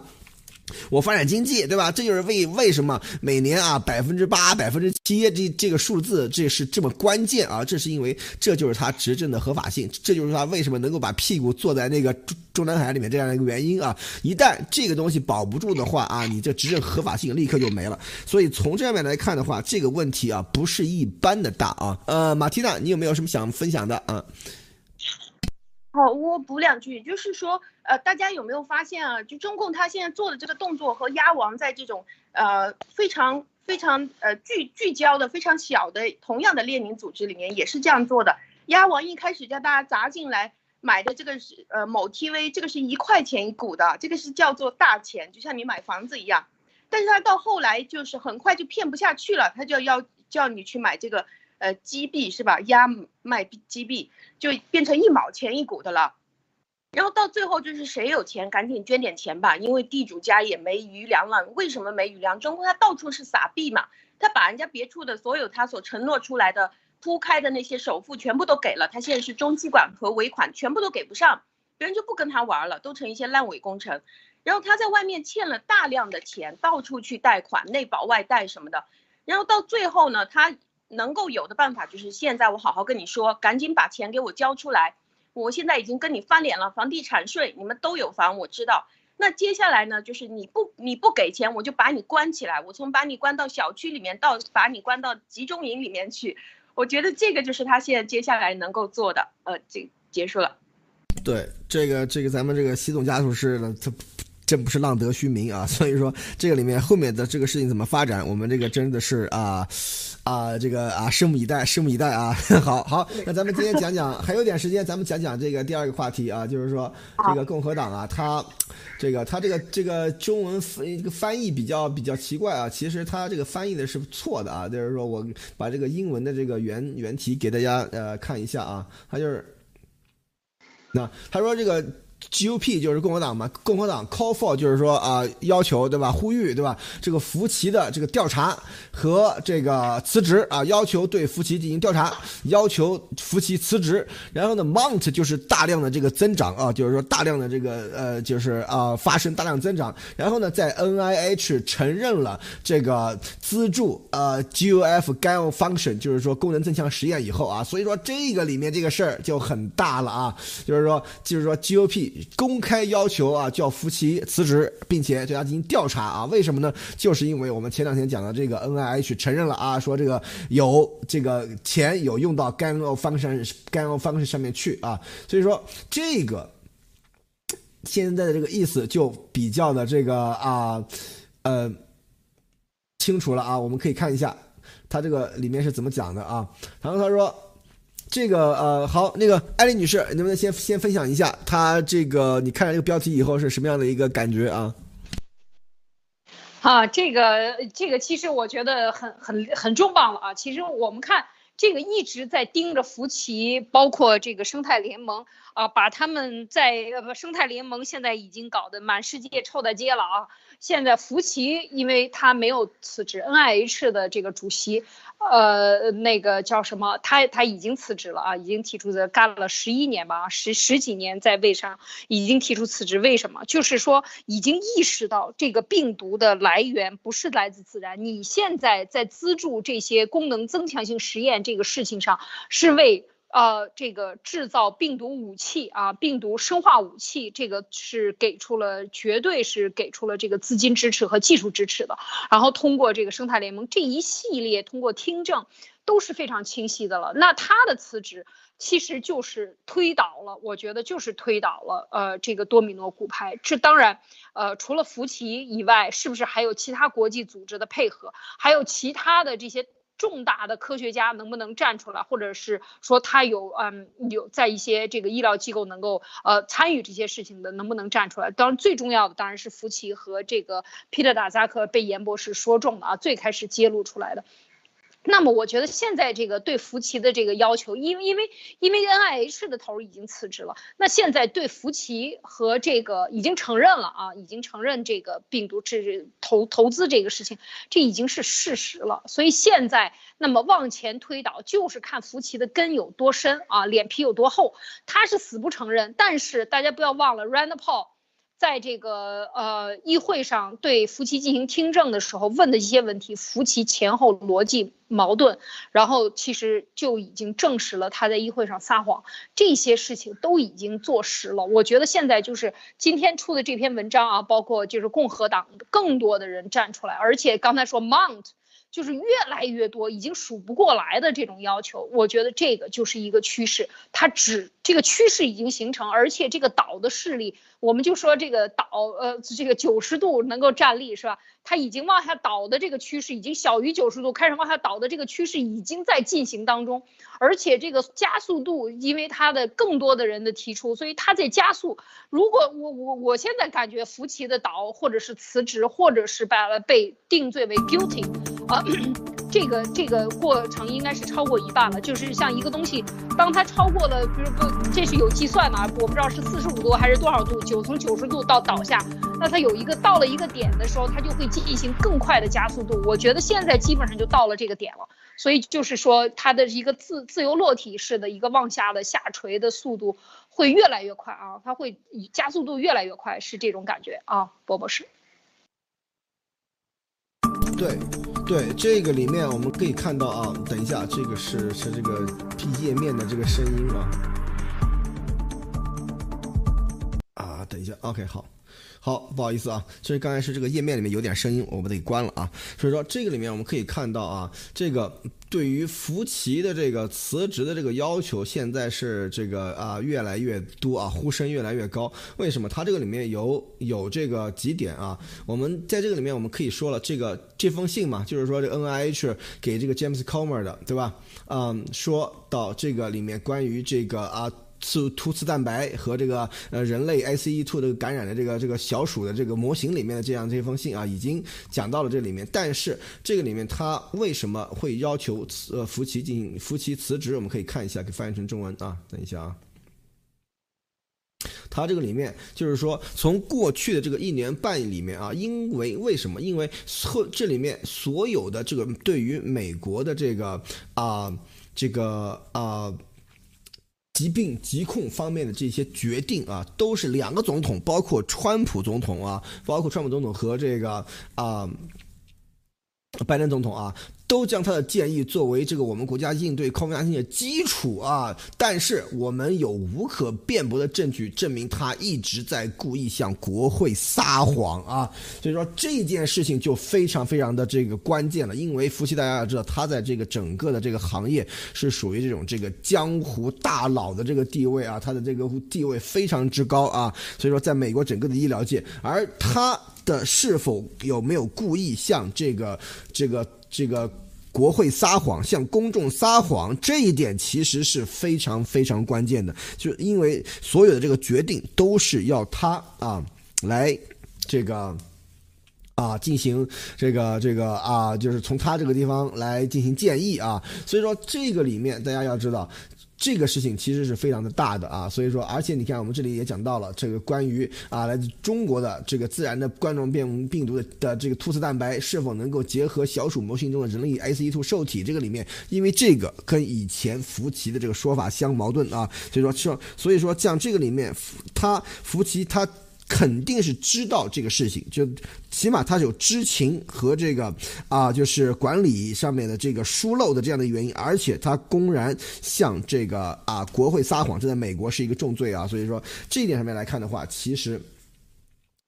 Speaker 1: 我发展经济，对吧？这就是为为什么每年啊百分之八、百分之七这这个数字，这是这么关键啊！这是因为这就是他执政的合法性，这就是他为什么能够把屁股坐在那个中中南海里面这样的一个原因啊！一旦这个东西保不住的话啊，你这执政合法性立刻就没了。所以从这面来看的话，这个问题啊不是一般的大啊。呃，马蒂娜，你有没有什么想分享的啊？
Speaker 2: 好，我补两句，就是说，呃，大家有没有发现啊？就中共他现在做的这个动作和鸭王在这种呃非常非常呃聚聚焦的非常小的同样的列宁组织里面也是这样做的。鸭王一开始叫大家砸进来买的这个是呃某 TV，这个是一块钱一股的，这个是叫做大钱，就像你买房子一样。但是他到后来就是很快就骗不下去了，他就要叫你去买这个呃鸡币是吧？鸭卖鸡币。就变成一毛钱一股的了，然后到最后就是谁有钱赶紧捐点钱吧，因为地主家也没余粮了。为什么没余粮？中国他到处是撒币嘛，他把人家别处的所有他所承诺出来的铺开的那些首付全部都给了，他现在是中期款和尾款全部都给不上，别人就不跟他玩了，都成一些烂尾工程。然后他在外面欠了大量的钱，到处去贷款，内保外贷什么的，然后到最后呢，他。能够有的办法就是现在我好好跟你说，赶紧把钱给我交出来。我现在已经跟你翻脸了，房地产税你们都有房，我知道。那接下来呢，就是你不你不给钱，我就把你关起来。我从把你关到小区里面，到把你关到集中营里面去。我觉得这个就是他现在接下来能够做的。呃，这结束了。
Speaker 1: 对，这个这个咱们这个习总家属是，他。这不是浪得虚名啊！所以说，这个里面后面的这个事情怎么发展，我们这个真的是啊啊，这个啊，拭目以待，拭目以待啊！好好，那咱们今天讲讲，还有点时间，咱们讲讲这个第二个话题啊，就是说这个共和党啊，他这个他这个这个中文翻这个翻译比较比较奇怪啊，其实他这个翻译的是错的啊，就是说我把这个英文的这个原原题给大家呃看一下啊，他就是那他说这个。GOP 就是共和党嘛，共和党 call for 就是说啊、要求对吧，呼吁对吧，这个福奇的这个调查和这个辞职啊，要求对福奇进行调查，要求福奇辞职。然后呢，mount 就是大量的这个增长啊，就是说大量的这个呃，就是啊、呃、发生大量增长。然后呢，在 NIH 承认了这个资助呃 GOF gain function，就是说功能增强实验以后啊，所以说这个里面这个事儿就很大了啊，就是说就是说 GOP。公开要求啊，叫福奇辞职，并且对他进行调查啊？为什么呢？就是因为我们前两天讲的这个 NIH 承认了啊，说这个有这个钱有用到 gain of function gain of function 上面去啊，所以说这个现在的这个意思就比较的这个啊呃清楚了啊，我们可以看一下他这个里面是怎么讲的啊，然后他说。这个呃好，那个艾丽女士，能不能先先分享一下她这个你看了这个标题以后是什么样的一个感觉啊？
Speaker 3: 啊，这个这个其实我觉得很很很重磅了啊！其实我们看这个一直在盯着福奇，包括这个生态联盟啊，把他们在呃生态联盟现在已经搞得满世界臭大街了啊。现在福奇因为他没有辞职，NIH 的这个主席，呃，那个叫什么？他他已经辞职了啊，已经提出的干了十一年吧，十十几年在卫生，已经提出辞职。为什么？就是说已经意识到这个病毒的来源不是来自自然。你现在在资助这些功能增强性实验这个事情上，是为。呃，这个制造病毒武器啊，病毒生化武器，这个是给出了，绝对是给出了这个资金支持和技术支持的。然后通过这个生态联盟这一系列，通过听证都是非常清晰的了。那他的辞职其实就是推倒了，我觉得就是推倒了呃这个多米诺骨牌。这当然，呃除了福奇以外，是不是还有其他国际组织的配合，还有其他的这些？重大的科学家能不能站出来，或者是说他有嗯有在一些这个医疗机构能够呃参与这些事情的，能不能站出来？当然最重要的当然是福奇和这个皮特达扎克被严博士说中了啊，最开始揭露出来的。那么我觉得现在这个对福奇的这个要求，因为因为因为 N I H 的头已经辞职了，那现在对福奇和这个已经承认了啊，已经承认这个病毒这投投资这个事情，这已经是事实了。所以现在那么往前推导，就是看福奇的根有多深啊，脸皮有多厚。他是死不承认，但是大家不要忘了，Rand Paul。在这个呃议会上对福奇进行听证的时候问的一些问题，福奇前后逻辑矛盾，然后其实就已经证实了他在议会上撒谎，这些事情都已经坐实了。我觉得现在就是今天出的这篇文章啊，包括就是共和党更多的人站出来，而且刚才说 Mount。就是越来越多，已经数不过来的这种要求，我觉得这个就是一个趋势，它只这个趋势已经形成，而且这个岛的势力，我们就说这个倒，呃，这个九十度能够站立是吧？它已经往下倒的这个趋势已经小于九十度，开始往下倒的这个趋势已经在进行当中，而且这个加速度，因为它的更多的人的提出，所以它在加速。如果我我我现在感觉福奇的倒，或者是辞职，或者是把被定罪为 guilty。啊，这个这个过程应该是超过一半了。就是像一个东西，当它超过了，比如不，这是有计算的啊，我不知道是四十五度还是多少度，九从九十度到倒下，那它有一个到了一个点的时候，它就会进行更快的加速度。我觉得现在基本上就到了这个点了，所以就是说它的一个自自由落体式的一个往下的下垂的速度会越来越快啊，它会加速度越来越快，是这种感觉啊，波博士。
Speaker 1: 对。对这个里面我们可以看到啊，等一下，这个是是这个 P 页面的这个声音啊，，OK，好。好，不好意思啊，这是刚才是这个页面里面有点声音，我们得关了啊。所以说这个里面我们可以看到啊，这个对于福奇的这个辞职的这个要求，现在是这个啊越来越多啊，呼声越来越高。为什么？它这个里面有有这个几点啊？我们在这个里面我们可以说了，这个这封信嘛，就是说这 NIH 给这个 James Comer 的，对吧？嗯，说到这个里面关于这个啊。刺突刺蛋白和这个呃人类 ACE2 的感染的这个这个小鼠的这个模型里面的这样这封信啊，已经讲到了这里面。但是这个里面他为什么会要求呃福奇进行福奇辞职？我们可以看一下，给翻译成中文啊。等一下啊，他这个里面就是说，从过去的这个一年半里面啊，因为为什么？因为所这里面所有的这个对于美国的这个啊这个啊。疾病疾控方面的这些决定啊，都是两个总统，包括川普总统啊，包括川普总统和这个啊，拜登总统啊。都将他的建议作为这个我们国家应对 COVID-19 的基础啊，但是我们有无可辩驳的证据证明他一直在故意向国会撒谎啊，所以说这件事情就非常非常的这个关键了，因为夫妻大家要知道，他在这个整个的这个行业是属于这种这个江湖大佬的这个地位啊，他的这个地位非常之高啊，所以说在美国整个的医疗界，而他的是否有没有故意向这个这个。这个国会撒谎，向公众撒谎，这一点其实是非常非常关键的，就因为所有的这个决定都是要他啊来这个啊进行这个这个啊，就是从他这个地方来进行建议啊，所以说这个里面大家要知道。这个事情其实是非常的大的啊，所以说，而且你看，我们这里也讲到了这个关于啊来自中国的这个自然的冠状病病毒的的这个突刺蛋白是否能够结合小鼠模型中的人类 ACE2 受体这个里面，因为这个跟以前福奇的这个说法相矛盾啊，所以说像所以说像这个里面，福他福奇他。肯定是知道这个事情，就起码他有知情和这个啊，就是管理上面的这个疏漏的这样的原因，而且他公然向这个啊国会撒谎，这在美国是一个重罪啊。所以说这一点上面来看的话，其实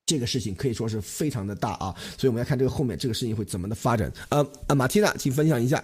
Speaker 1: 这个事情可以说是非常的大啊。所以我们要看这个后面这个事情会怎么的发展。呃，呃，马缇娜，请分享一下。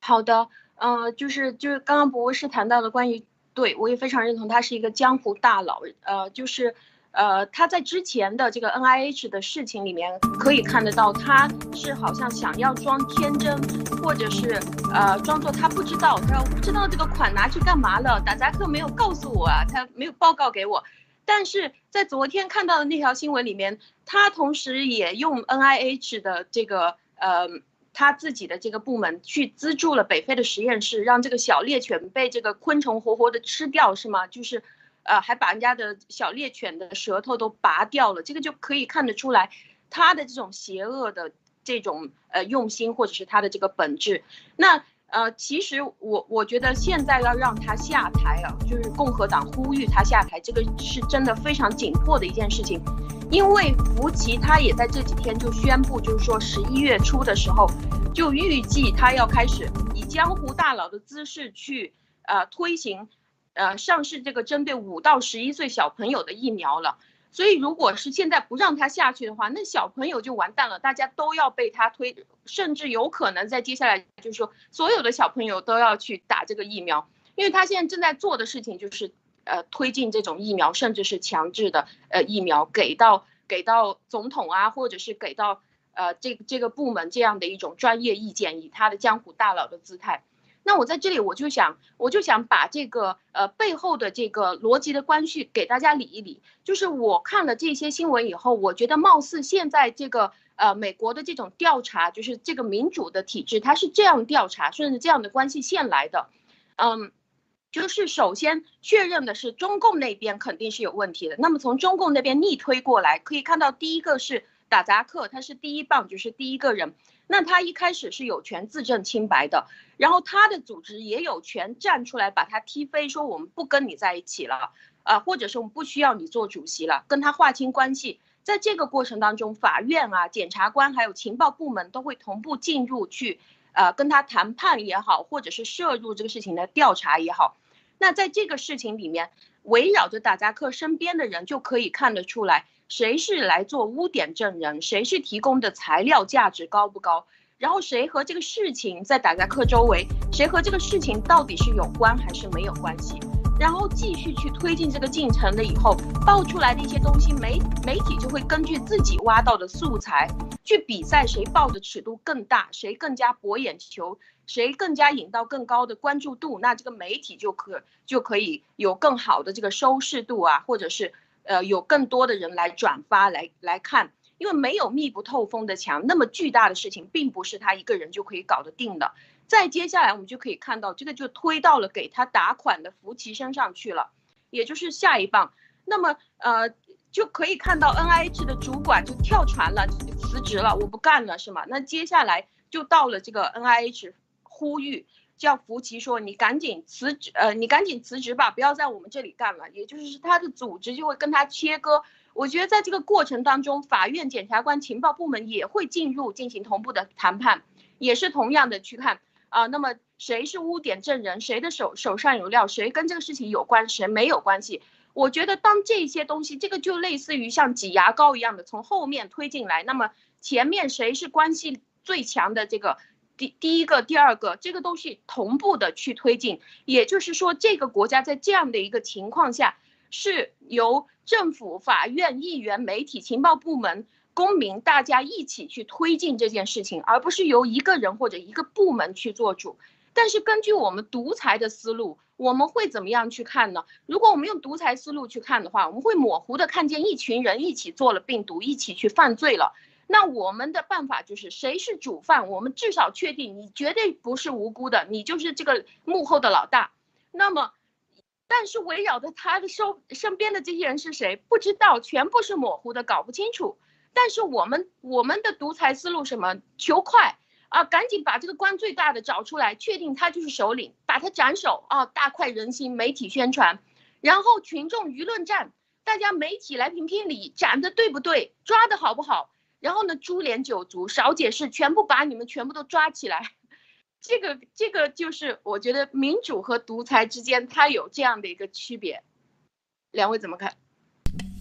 Speaker 2: 好的，呃，就是就是刚刚博博士谈到的关于。对，我也非常认同，他是一个江湖大佬。呃，就是，呃，他在之前的这个 N I H 的事情里面可以看得到，他是好像想要装天真，或者是呃装作他不知道，他不知道这个款拿去干嘛了，打杂客没有告诉我啊，他没有报告给我。但是在昨天看到的那条新闻里面，他同时也用 N I H 的这个呃。他自己的这个部门去资助了北非的实验室，让这个小猎犬被这个昆虫活活的吃掉，是吗？就是，呃，还把人家的小猎犬的舌头都拔掉了，这个就可以看得出来，他的这种邪恶的这种呃用心，或者是他的这个本质。那呃，其实我我觉得现在要让他下台啊，就是共和党呼吁他下台，这个是真的非常紧迫的一件事情。因为福奇他也在这几天就宣布，就是说十一月初的时候，就预计他要开始以江湖大佬的姿势去呃推行，呃上市这个针对五到十一岁小朋友的疫苗了。所以如果是现在不让他下去的话，那小朋友就完蛋了，大家都要被他推，甚至有可能在接下来就是说所有的小朋友都要去打这个疫苗，因为他现在正在做的事情就是。呃，推进这种疫苗，甚至是强制的呃疫苗给到给到总统啊，或者是给到呃这这个部门这样的一种专业意见，以他的江湖大佬的姿态。那我在这里我就想，我就想把这个呃背后的这个逻辑的关系给大家理一理。就是我看了这些新闻以后，我觉得貌似现在这个呃美国的这种调查，就是这个民主的体制，它是这样调查，顺着这样的关系线来的，嗯。就是首先确认的是中共那边肯定是有问题的，那么从中共那边逆推过来，可以看到第一个是打杂克，他是第一棒，就是第一个人，那他一开始是有权自证清白的，然后他的组织也有权站出来把他踢飞，说我们不跟你在一起了，啊，或者是我们不需要你做主席了，跟他划清关系。在这个过程当中，法院啊、检察官还有情报部门都会同步进入去。呃，跟他谈判也好，或者是涉入这个事情的调查也好，那在这个事情里面，围绕着大扎克身边的人就可以看得出来，谁是来做污点证人，谁是提供的材料价值高不高，然后谁和这个事情在大扎克周围，谁和这个事情到底是有关还是没有关系。然后继续去推进这个进程了以后，爆出来的一些东西，媒媒体就会根据自己挖到的素材去比赛，谁爆的尺度更大，谁更加博眼球，谁更加引到更高的关注度，那这个媒体就可就可以有更好的这个收视度啊，或者是呃有更多的人来转发来来看，因为没有密不透风的墙，那么巨大的事情，并不是他一个人就可以搞得定的。再接下来，我们就可以看到，这个就推到了给他打款的福奇身上去了，也就是下一棒。那么，呃，就可以看到 N I H 的主管就跳船了，辞职了，我不干了，是吗？那接下来就到了这个 N I H 呼吁，叫福奇说：“你赶紧辞职，呃，你赶紧辞职吧，不要在我们这里干了。”也就是他的组织就会跟他切割。我觉得在这个过程当中，法院、检察官、情报部门也会进入进行同步的谈判，也是同样的去看。啊，那么谁是污点证人？谁的手手上有料？谁跟这个事情有关？谁没有关系？我觉得当这些东西，这个就类似于像挤牙膏一样的从后面推进来，那么前面谁是关系最强的？这个第第一个、第二个，这个东西同步的去推进。也就是说，这个国家在这样的一个情况下，是由政府、法院、议员、媒体、情报部门。公民大家一起去推进这件事情，而不是由一个人或者一个部门去做主。但是根据我们独裁的思路，我们会怎么样去看呢？如果我们用独裁思路去看的话，我们会模糊的看见一群人一起做了病毒，一起去犯罪了。那我们的办法就是谁是主犯，我们至少确定你绝对不是无辜的，你就是这个幕后的老大。那么，但是围绕着他的身身边的这些人是谁，不知道，全部是模糊的，搞不清楚。但是我们我们的独裁思路什么？求快啊，赶紧把这个官最大的找出来，确定他就是首领，把他斩首啊，大快人心，媒体宣传，然后群众舆论战，大家媒体来评评理，斩的对不对，抓的好不好？然后呢，株连九族，少解释，全部把你们全部都抓起来。这个这个就是我觉得民主和独裁之间它有这样的一个区别，两位怎么看？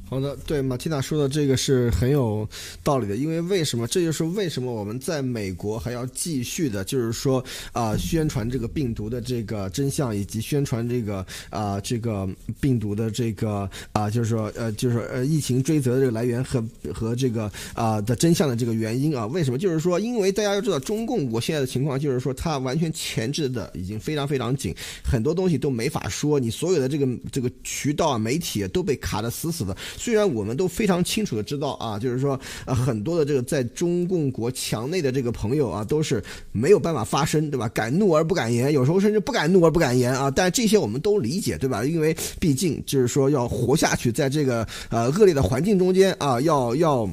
Speaker 1: 好的，对马蒂娜说的这个是很有道理的，因为为什么？这就是为什么我们在美国还要继续的，就是说啊，宣传这个病毒的这个真相，以及宣传这个啊这个病毒的这个啊，就是说呃，就是呃疫情追责的这个来源和和这个啊的真相的这个原因啊？为什么？就是说，因为大家要知道，中共国现在的情况就是说，它完全钳制的已经非常非常紧，很多东西都没法说，你所有的这个这个渠道啊、媒体都被卡得死死的。虽然我们都非常清楚的知道啊，就是说，呃，很多的这个在中共国墙内的这个朋友啊，都是没有办法发声，对吧？敢怒而不敢言，有时候甚至不敢怒而不敢言啊。但这些我们都理解，对吧？因为毕竟就是说要活下去，在这个呃恶劣的环境中间啊，要要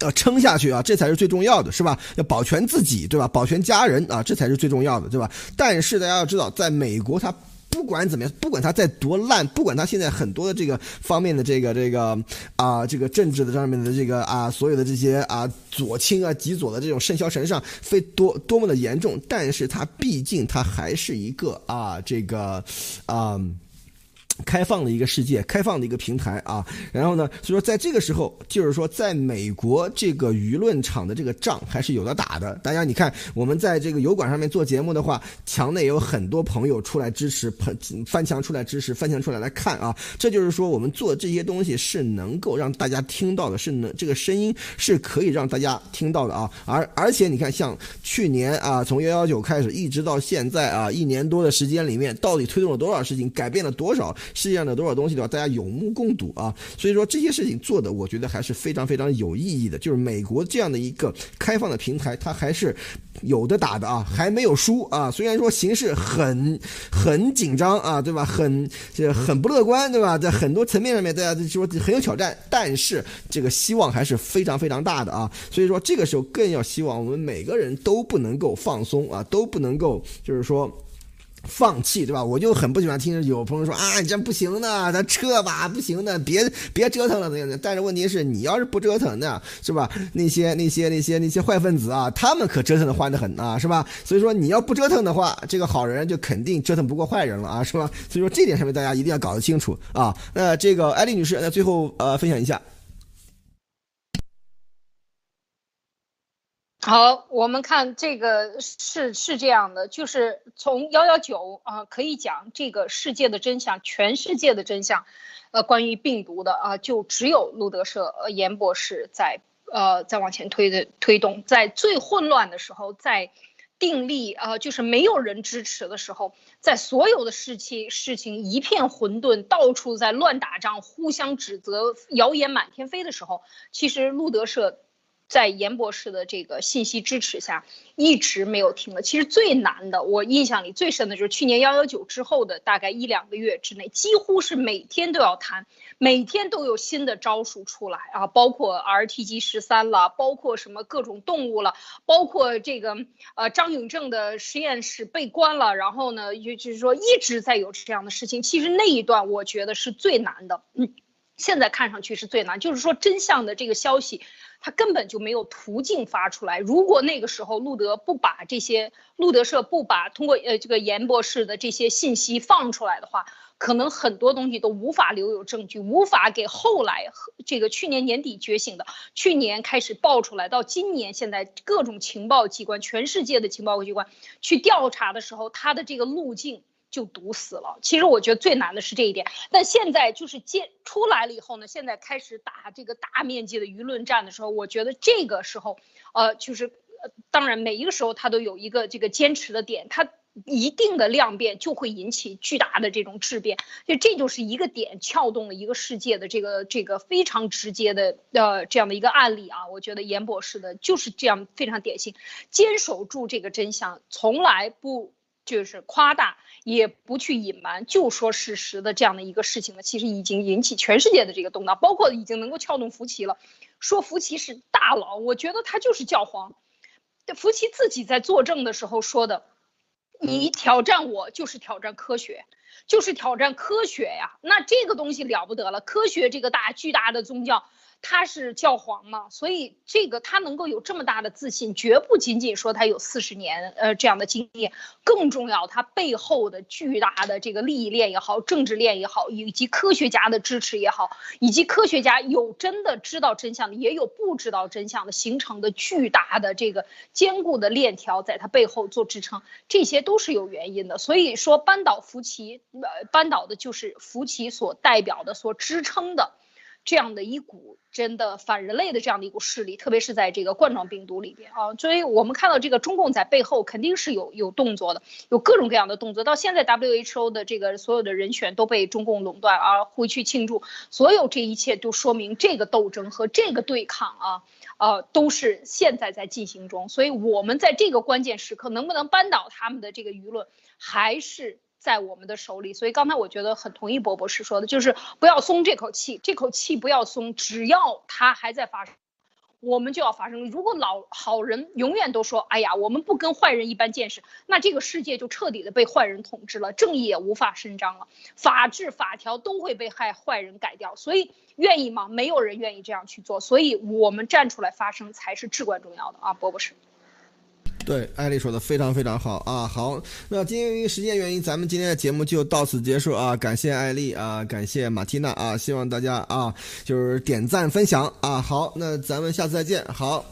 Speaker 1: 要撑下去啊，这才是最重要的，是吧？要保全自己，对吧？保全家人啊，这才是最重要的，对吧？但是大家要知道，在美国它。不管怎么样，不管他再多烂，不管他现在很多的这个方面的这个这个啊，这个政治的上面的这个啊，所有的这些啊左倾啊极左的这种甚嚣尘上，非多多么的严重，但是他毕竟他还是一个啊这个啊。开放的一个世界，开放的一个平台啊，然后呢，所以说在这个时候，就是说，在美国这个舆论场的这个仗还是有的打的。大家你看，我们在这个油管上面做节目的话，墙内有很多朋友出来支持，喷翻墙出来支持，翻墙出来来看啊。这就是说，我们做这些东西是能够让大家听到的，是能这个声音是可以让大家听到的啊。而而且你看，像去年啊，从幺幺九开始一直到现在啊，一年多的时间里面，到底推动了多少事情，改变了多少？世界上的多少东西的话，大家有目共睹啊。所以说这些事情做的，我觉得还是非常非常有意义的。就是美国这样的一个开放的平台，它还是有的打的啊，还没有输啊。虽然说形势很很紧张啊，对吧？很这很不乐观，对吧？在很多层面上面，大家就说很有挑战，但是这个希望还是非常非常大的啊。所以说这个时候更要希望我们每个人都不能够放松啊，都不能够就是说。放弃对吧？我就很不喜欢听有朋友说啊，你这不行的，咱撤吧，不行的，别别折腾了怎样的。但是问题是你要是不折腾的，是吧？那些那些那些那些坏分子啊，他们可折腾的欢的很啊，是吧？所以说你要不折腾的话，这个好人就肯定折腾不过坏人了啊，是吧？所以说这点上面大家一定要搞得清楚啊。那这个艾丽女士，那最后呃分享一下。
Speaker 3: 好，我们看这个是是这样的，就是从幺幺九啊，可以讲这个世界的真相，全世界的真相，呃，关于病毒的啊，就只有路德社呃严博士在呃在往前推的推动，在最混乱的时候，在定力啊，就是没有人支持的时候，在所有的事情事情一片混沌，到处在乱打仗，互相指责，谣言满天飞的时候，其实路德社。在严博士的这个信息支持下，一直没有停了。其实最难的，我印象里最深的就是去年幺幺九之后的大概一两个月之内，几乎是每天都要谈，每天都有新的招数出来啊，包括 RTG 十三了，包括什么各种动物了，包括这个呃张永正的实验室被关了，然后呢，就就是说一直在有这样的事情。其实那一段我觉得是最难的，嗯，现在看上去是最难，就是说真相的这个消息。他根本就没有途径发出来。如果那个时候路德不把这些路德社不把通过呃这个严博士的这些信息放出来的话，可能很多东西都无法留有证据，无法给后来这个去年年底觉醒的，去年开始爆出来，到今年现在各种情报机关，全世界的情报机关去调查的时候，他的这个路径。就堵死了。其实我觉得最难的是这一点。但现在就是接出来了以后呢，现在开始打这个大面积的舆论战的时候，我觉得这个时候，呃，就是，呃当然每一个时候他都有一个这个坚持的点。他一定的量变就会引起巨大的这种质变，就这就是一个点撬动了一个世界的这个这个非常直接的呃这样的一个案例啊，我觉得严博士的就是这样非常典型，坚守住这个真相，从来不就是夸大，也不去隐瞒，就说事实的这样的一个事情呢，其实已经引起全世界的这个动荡，包括已经能够撬动福奇了，说福奇是大佬，我觉得他就是教皇，福奇自己在作证的时候说的。你挑战我就是挑战科学，就是挑战科学呀！那这个东西了不得了，科学这个大巨大的宗教。他是教皇嘛，所以这个他能够有这么大的自信，绝不仅仅说他有四十年呃这样的经验，更重要他背后的巨大的这个利益链也好，政治链也好，以及科学家的支持也好，以及科学家有真的知道真相的，也有不知道真相的，形成的巨大的这个坚固的链条在他背后做支撑，这些都是有原因的。所以说，扳倒福奇，呃，扳倒的就是福奇所代表的、所支撑的。这样的一股真的反人类的这样的一股势力，特别是在这个冠状病毒里边啊，所以我们看到这个中共在背后肯定是有有动作的，有各种各样的动作。到现在 WHO 的这个所有的人选都被中共垄断啊，回去庆祝，所有这一切都说明这个斗争和这个对抗啊，呃，都是现在在进行中。所以我们在这个关键时刻能不能扳倒他们的这个舆论，还是。在我们的手里，所以刚才我觉得很同意博博士说的，就是不要松这口气，这口气不要松，只要它还在发生，我们就要发生。如果老好人永远都说，哎呀，我们不跟坏人一般见识，那这个世界就彻底的被坏人统治了，正义也无法伸张了，法治法条都会被害坏人改掉。所以愿意吗？没有人愿意这样去做，所以我们站出来发声才是至关重要的啊，博博士。
Speaker 1: 对，艾丽说的非常非常好啊！好，那今天由于时间原因，咱们今天的节目就到此结束啊！感谢艾丽啊，感谢马缇娜啊，希望大家啊就是点赞分享啊！好，那咱们下次再见，好。